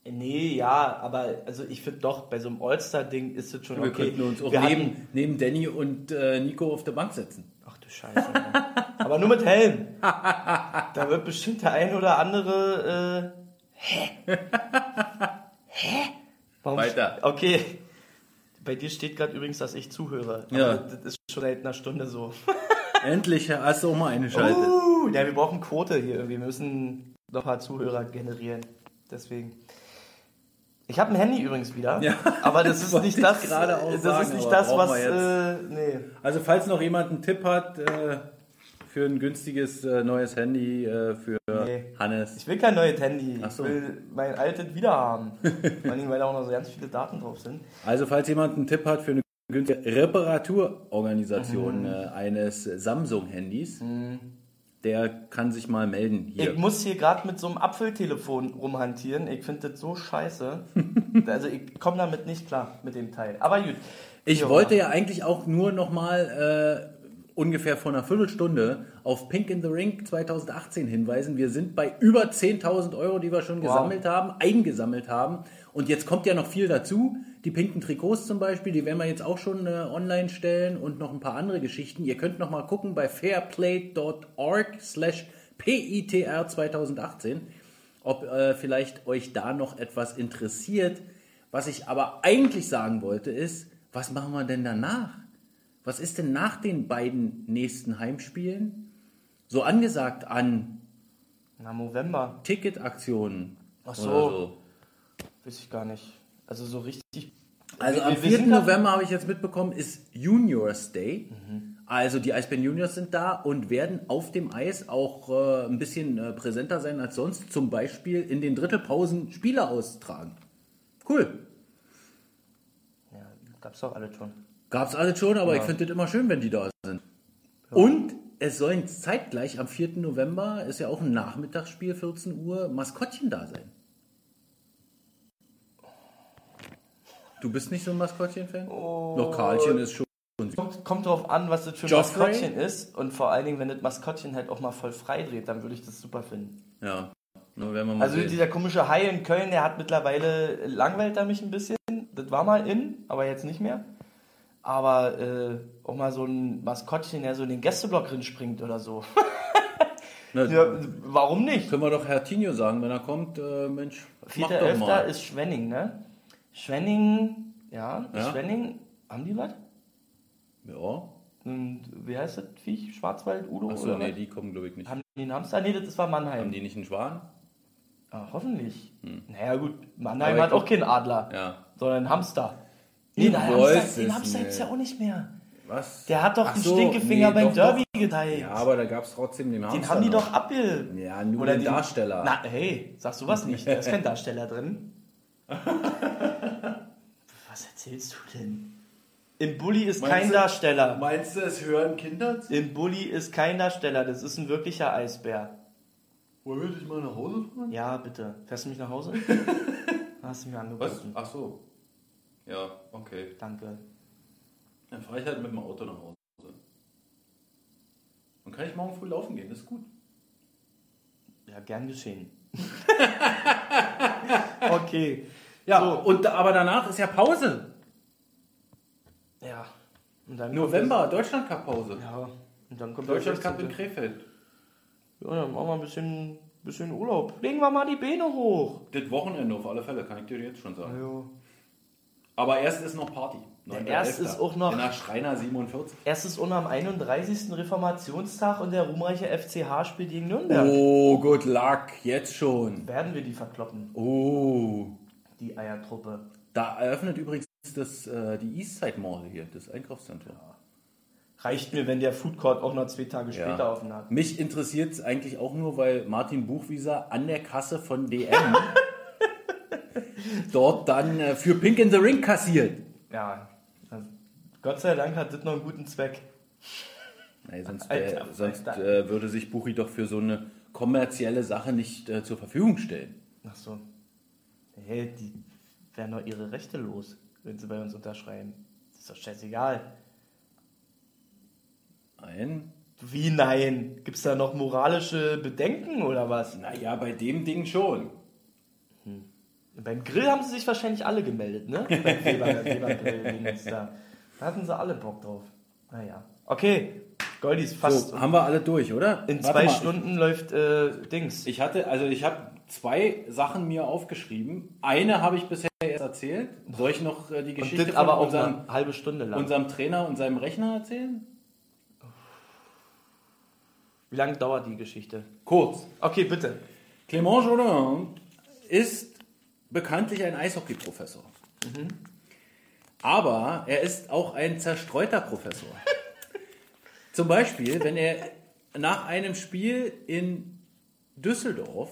Nee, ja, aber also ich finde doch, bei so einem All-Star-Ding ist es schon Wir okay. könnten uns auch Wir neben, hatten- neben Danny und äh, Nico auf der Bank setzen. Ach du Scheiße. Aber nur mit Helm. Da wird bestimmt der ein oder andere. Äh, hä? Hä? Warum Weiter. Okay. Bei dir steht gerade übrigens, dass ich zuhöre. Aber Ja. Das ist schon seit einer Stunde so. Endlich hast du auch mal eine Schalte. Uh, ja, wir brauchen Quote hier. Wir müssen noch ein paar Zuhörer generieren. Deswegen. Ich habe ein Handy übrigens wieder. Ja, aber das ist nicht ich das. das sagen, ist nicht das, was. Äh, nee. Also falls noch jemand einen Tipp hat äh, für ein günstiges äh, neues Handy äh, für Nee. Hannes. Ich will kein neues Handy. So. Ich will mein altes wieder haben. Vor allem, weil da auch noch so ganz viele Daten drauf sind. Also falls jemand einen Tipp hat für eine günstige Reparaturorganisation Mhm. äh, eines Samsung-Handys, der kann sich mal melden hier. Ich muss hier gerade mit so einem Apfeltelefon rumhantieren. Ich finde das so scheiße. also ich komme damit nicht klar mit dem Teil. Aber gut. Ich wollte ja eigentlich auch nur noch mal äh, ungefähr vor einer Viertelstunde auf Pink in the Ring 2018 hinweisen. Wir sind bei über 10.000 Euro, die wir schon Wow. gesammelt haben, eingesammelt haben. Und jetzt kommt ja noch viel dazu. Die pinken Trikots zum Beispiel, die werden wir jetzt auch schon äh, online stellen und noch ein paar andere Geschichten. Ihr könnt noch mal gucken bei fairplay.org slash PITR 2018, ob äh, vielleicht euch da noch etwas interessiert. Was ich aber eigentlich sagen wollte ist, was machen wir denn danach? Was ist denn nach den beiden nächsten Heimspielen so angesagt an Na, November. Ticketaktionen? Ach so. so? Weiß ich gar nicht. Also so richtig. Also Wir- am wir 4. sind grad- November habe ich jetzt mitbekommen, ist Juniors Day. Also die Eisbären Juniors sind da und werden auf dem Eis auch äh, ein bisschen äh, präsenter sein als sonst. Zum Beispiel in den Drittelpausen Spiele austragen. Cool. Ja, gab's doch alle schon. Gab's alles schon, aber ich finde es immer schön, wenn die da sind. Und es sollen zeitgleich am 4. November, ist ja auch ein Nachmittagsspiel, 14 Uhr, Maskottchen da sein. Du bist nicht so ein Maskottchen-Fan? Oh. Doch, Karlchen ist schon. Kommt, kommt drauf an, was das für ein Joffrey? Maskottchen ist. Und vor allen Dingen, wenn das Maskottchen halt auch mal voll frei dreht, dann würde ich das super finden. Ja, nur werden wir mal Also sehen. dieser komische Hai in Köln, der hat mittlerweile langweilt er mich ein bisschen. Das war mal in, aber jetzt nicht mehr. Aber äh, auch mal so ein Maskottchen, der so in den Gästeblock drin springt oder so. Na, Ja, warum nicht? Können wir doch Herr Tinio sagen, wenn er kommt, äh, Mensch, mach doch 4.11. mal. ist Schwenning, ne? Schwenning, ja, Ja. Schwenning, haben die was? Ja. Und wie heißt das Viech? Schwarzwald, Udo? Achso, oder nee, was? die kommen glaube ich nicht. Haben die einen Hamster? Nee, das war Mannheim. Haben die nicht einen Schwan? Ah, hoffentlich. Naja, gut, Mannheim hat auch keinen Adler, Ja. sondern einen Hamster. Nee, den Hamster, den es Hamster gibt's ja auch nicht mehr. Was? Der hat doch Ach einen so, Stinkefinger nee, beim doch, Derby doch. geteilt. Ja, aber da gab es trotzdem den den haben die noch. doch abge... Ja, nur den Darsteller. Na, hey, sagst du was nicht? Da ist kein Darsteller drin. was erzählst du denn? Im Bulli ist Meinst kein du- Darsteller. Meinst du, es hören Kinder? Im Bulli ist kein Darsteller. Das ist ein wirklicher Eisbär. Wollen wir dich mal nach Hause fahren? Ja, bitte. Fährst du mich nach Hause? Hast du mir Was? angeboten. Ach so. Ja, okay. Danke. Dann fahre ich halt mit dem Auto nach Hause. Dann kann ich morgen früh laufen gehen, das ist gut. Ja, gern geschehen. okay. Ja, So. und aber danach ist ja Pause. Ja. November, Deutschland Cup Pause. Kommt, ja. Und dann kommt Deutschland der Cup in 16.. Krefeld. Ja, dann machen wir ein bisschen, bisschen Urlaub. Legen wir mal die Beine hoch. Das Wochenende auf alle Fälle, kann ich dir jetzt schon sagen. Ja. Aber erst ist noch Party. Ja, erst 9.11.. ist auch noch- der Schreiner 47. Erstes und am 31. Reformationstag und der ruhmreiche FCH spielt gegen Nürnberg. Oh, good luck, jetzt schon. Werden wir die verkloppen, Oh. die Eiertruppe. Da eröffnet übrigens das, äh, die Eastside Mall hier, das Einkaufszentrum. Reicht mir, wenn der Food Court auch noch zwei Tage Ja. später offen hat. Mich interessiert es eigentlich auch nur, weil Martin Buchwieser an der Kasse von DM dort dann äh, für Pink in the Ring kassiert. Ja. Gott sei Dank hat das noch einen guten Zweck. Nee, sonst Alter, sonst äh, würde sich Buchi doch für so eine kommerzielle Sache nicht äh, zur Verfügung stellen. Ach so. Hey, die werden doch ihre Rechte los, wenn sie bei uns unterschreiben. Das ist doch scheißegal. Nein. Wie nein? Gibt es da noch moralische Bedenken oder was? Naja, bei dem Ding schon. Beim Grill haben sie sich wahrscheinlich alle gemeldet, ne? Beim Weber, Weber-Grill-Dings da. Da hatten sie alle Bock drauf. Naja. Okay, Goldi ist fast. So, haben wir alle durch, oder? in Warte zwei mal, Stunden läuft äh, Dings. Ich hatte, also ich habe zwei Sachen mir aufgeschrieben. Eine habe ich bisher erst erzählt. Soll ich noch äh, die Und Geschichte das von aber auch unserem, halbe Stunde lang. unserem Trainer und seinem Rechner erzählen? Wie lange dauert die Geschichte? Kurz. Okay, bitte. Clément Jodin ist bekanntlich ein Eishockey-Professor. Aber er ist auch ein zerstreuter Professor. Zum Beispiel, wenn er nach einem Spiel in Düsseldorf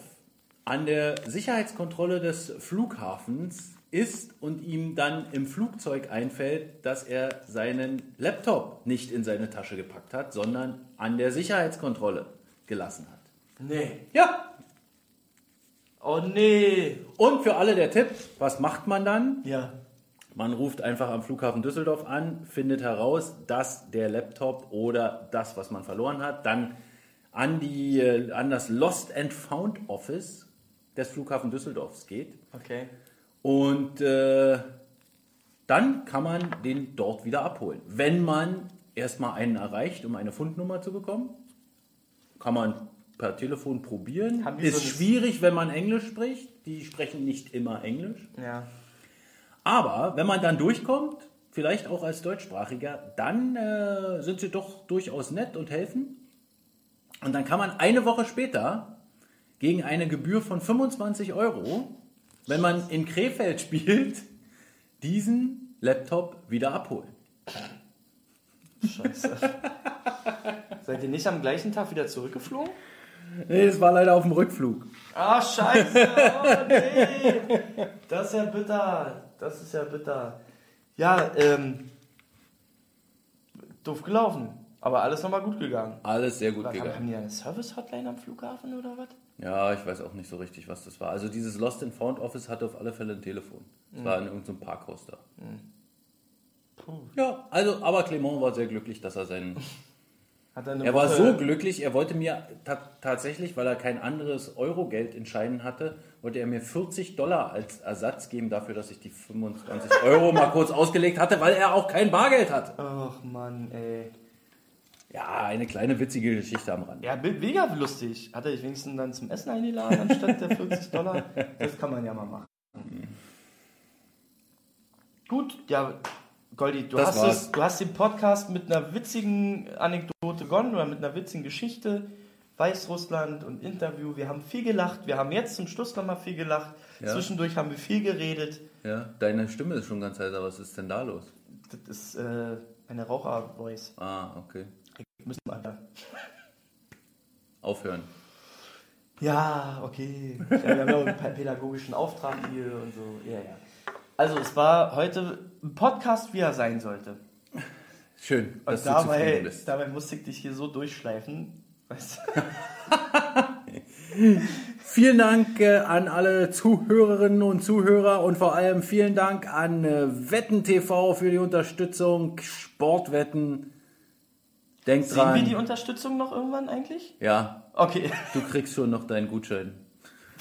an der Sicherheitskontrolle des Flughafens ist und ihm dann im Flugzeug einfällt, dass er seinen Laptop nicht in seine Tasche gepackt hat, sondern an der Sicherheitskontrolle gelassen hat. Nee. Ja, Oh nee. Und für alle der Tipp, was macht man dann? Ja. Man ruft einfach am Flughafen Düsseldorf an, findet heraus, dass der Laptop oder das, was man verloren hat, dann an, die, äh, an das Lost and Found Office des Flughafen Düsseldorfs geht. Okay. Und äh, dann kann man den dort wieder abholen. Wenn man erstmal einen erreicht, um eine Fundnummer zu bekommen, kann man per Telefon probieren. Ist so schwierig, wenn man Englisch spricht. Die sprechen nicht immer Englisch. Ja. Aber wenn man dann durchkommt, vielleicht auch als Deutschsprachiger, dann äh, sind sie doch durchaus nett und helfen. Und dann kann man eine Woche später gegen eine Gebühr von 25 Euro, wenn man in Krefeld spielt, diesen Laptop wieder abholen. Scheiße. Seid ihr nicht am gleichen Tag wieder zurückgeflogen? Nee, das war leider auf dem Rückflug. Ah, scheiße. Oh, nee. Das ist ja bitter. Das ist ja bitter. Ja, ähm. Doof gelaufen. Aber alles nochmal gut gegangen. Alles sehr gut Was, haben, haben gegangen. die eine Service-Hotline am Flughafen oder was? Ja, ich weiß auch nicht so richtig, was das war. Also dieses Lost and Found Office hatte auf alle Fälle ein Telefon. Es war in irgendeinem Parkhaus da. Ja, also, aber Clement war sehr glücklich, dass er seinen er Er war so glücklich, er wollte mir ta tatsächlich, weil er kein anderes Eurogeld in Scheinen hatte, wollte er mir 40 Dollar als Ersatz geben dafür, dass ich die 25 Euro mal kurz ausgelegt hatte, weil er auch kein Bargeld hatte. Ach Mann, ey. Ja, eine kleine witzige Geschichte am Rand. Ja, mega lustig. Hat er dich wenigstens dann zum Essen eingeladen anstatt der 40 Dollar? Das kann man ja mal machen. Gut, ja, Goldi, du Das hast, war's. es, du hast den Podcast mit einer witzigen Anekdote begonnen oder mit einer witzigen Geschichte. Weißrussland und Interview. Wir haben viel gelacht. Wir haben jetzt zum Schluss nochmal viel gelacht. Ja. Zwischendurch haben wir viel geredet. Ja, deine Stimme ist schon ganz heiser, was ist denn da los? Das ist äh, eine Raucher-Voice. Ah, okay. Müssen wir einfach. Aufhören. Ja, okay. Ja, wir haben ja auch einen pä- pädagogischen Auftrag hier und so. Ja, ja. Also, es war heute ein Podcast, wie er sein sollte. Schön, dass Und du zufrieden dabei, bist. dabei musste ich dich hier so durchschleifen. Weißt du? Vielen Dank äh, an alle Zuhörerinnen und Zuhörer und vor allem vielen Dank an äh, Wetten TV für die Unterstützung, Sportwetten. Denk Sehen dran. wir die Unterstützung noch irgendwann eigentlich? ja, Okay. du kriegst schon noch deinen Gutschein.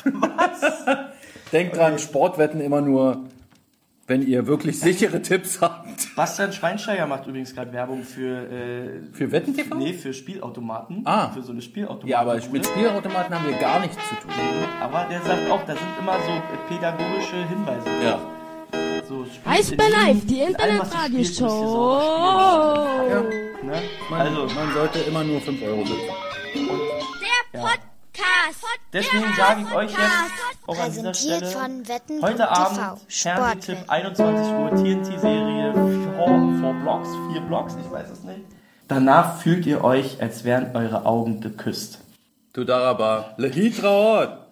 Was? Denk dran, Sportwetten immer nur, wenn ihr wirklich sichere Tipps habt. Bastian Schweinsteiger macht übrigens gerade Werbung für, äh, Für Wetten TV? nee, für Spielautomaten. Ah. Für so eine Spielautomaten. Ja, aber mit Spielautomaten haben wir gar nichts zu tun. Aber der sagt auch, da sind immer so pädagogische Hinweise. Ja. So, in Live, die Internetradioshow. spielen. Ne? Man, Also, man sollte immer nur 5 Euro setzen. Der Podcast. Deswegen der sage ich euch Podcast. jetzt auch an dieser Stelle, heute Abend Fernsehtipp, Sportwetten. 21 Uhr, TNT-Serie, vier, vier Blocks, vier Blocks, ich weiß es nicht. Danach fühlt ihr euch, als wären eure Augen geküsst. Tudaraba. Lehitraot.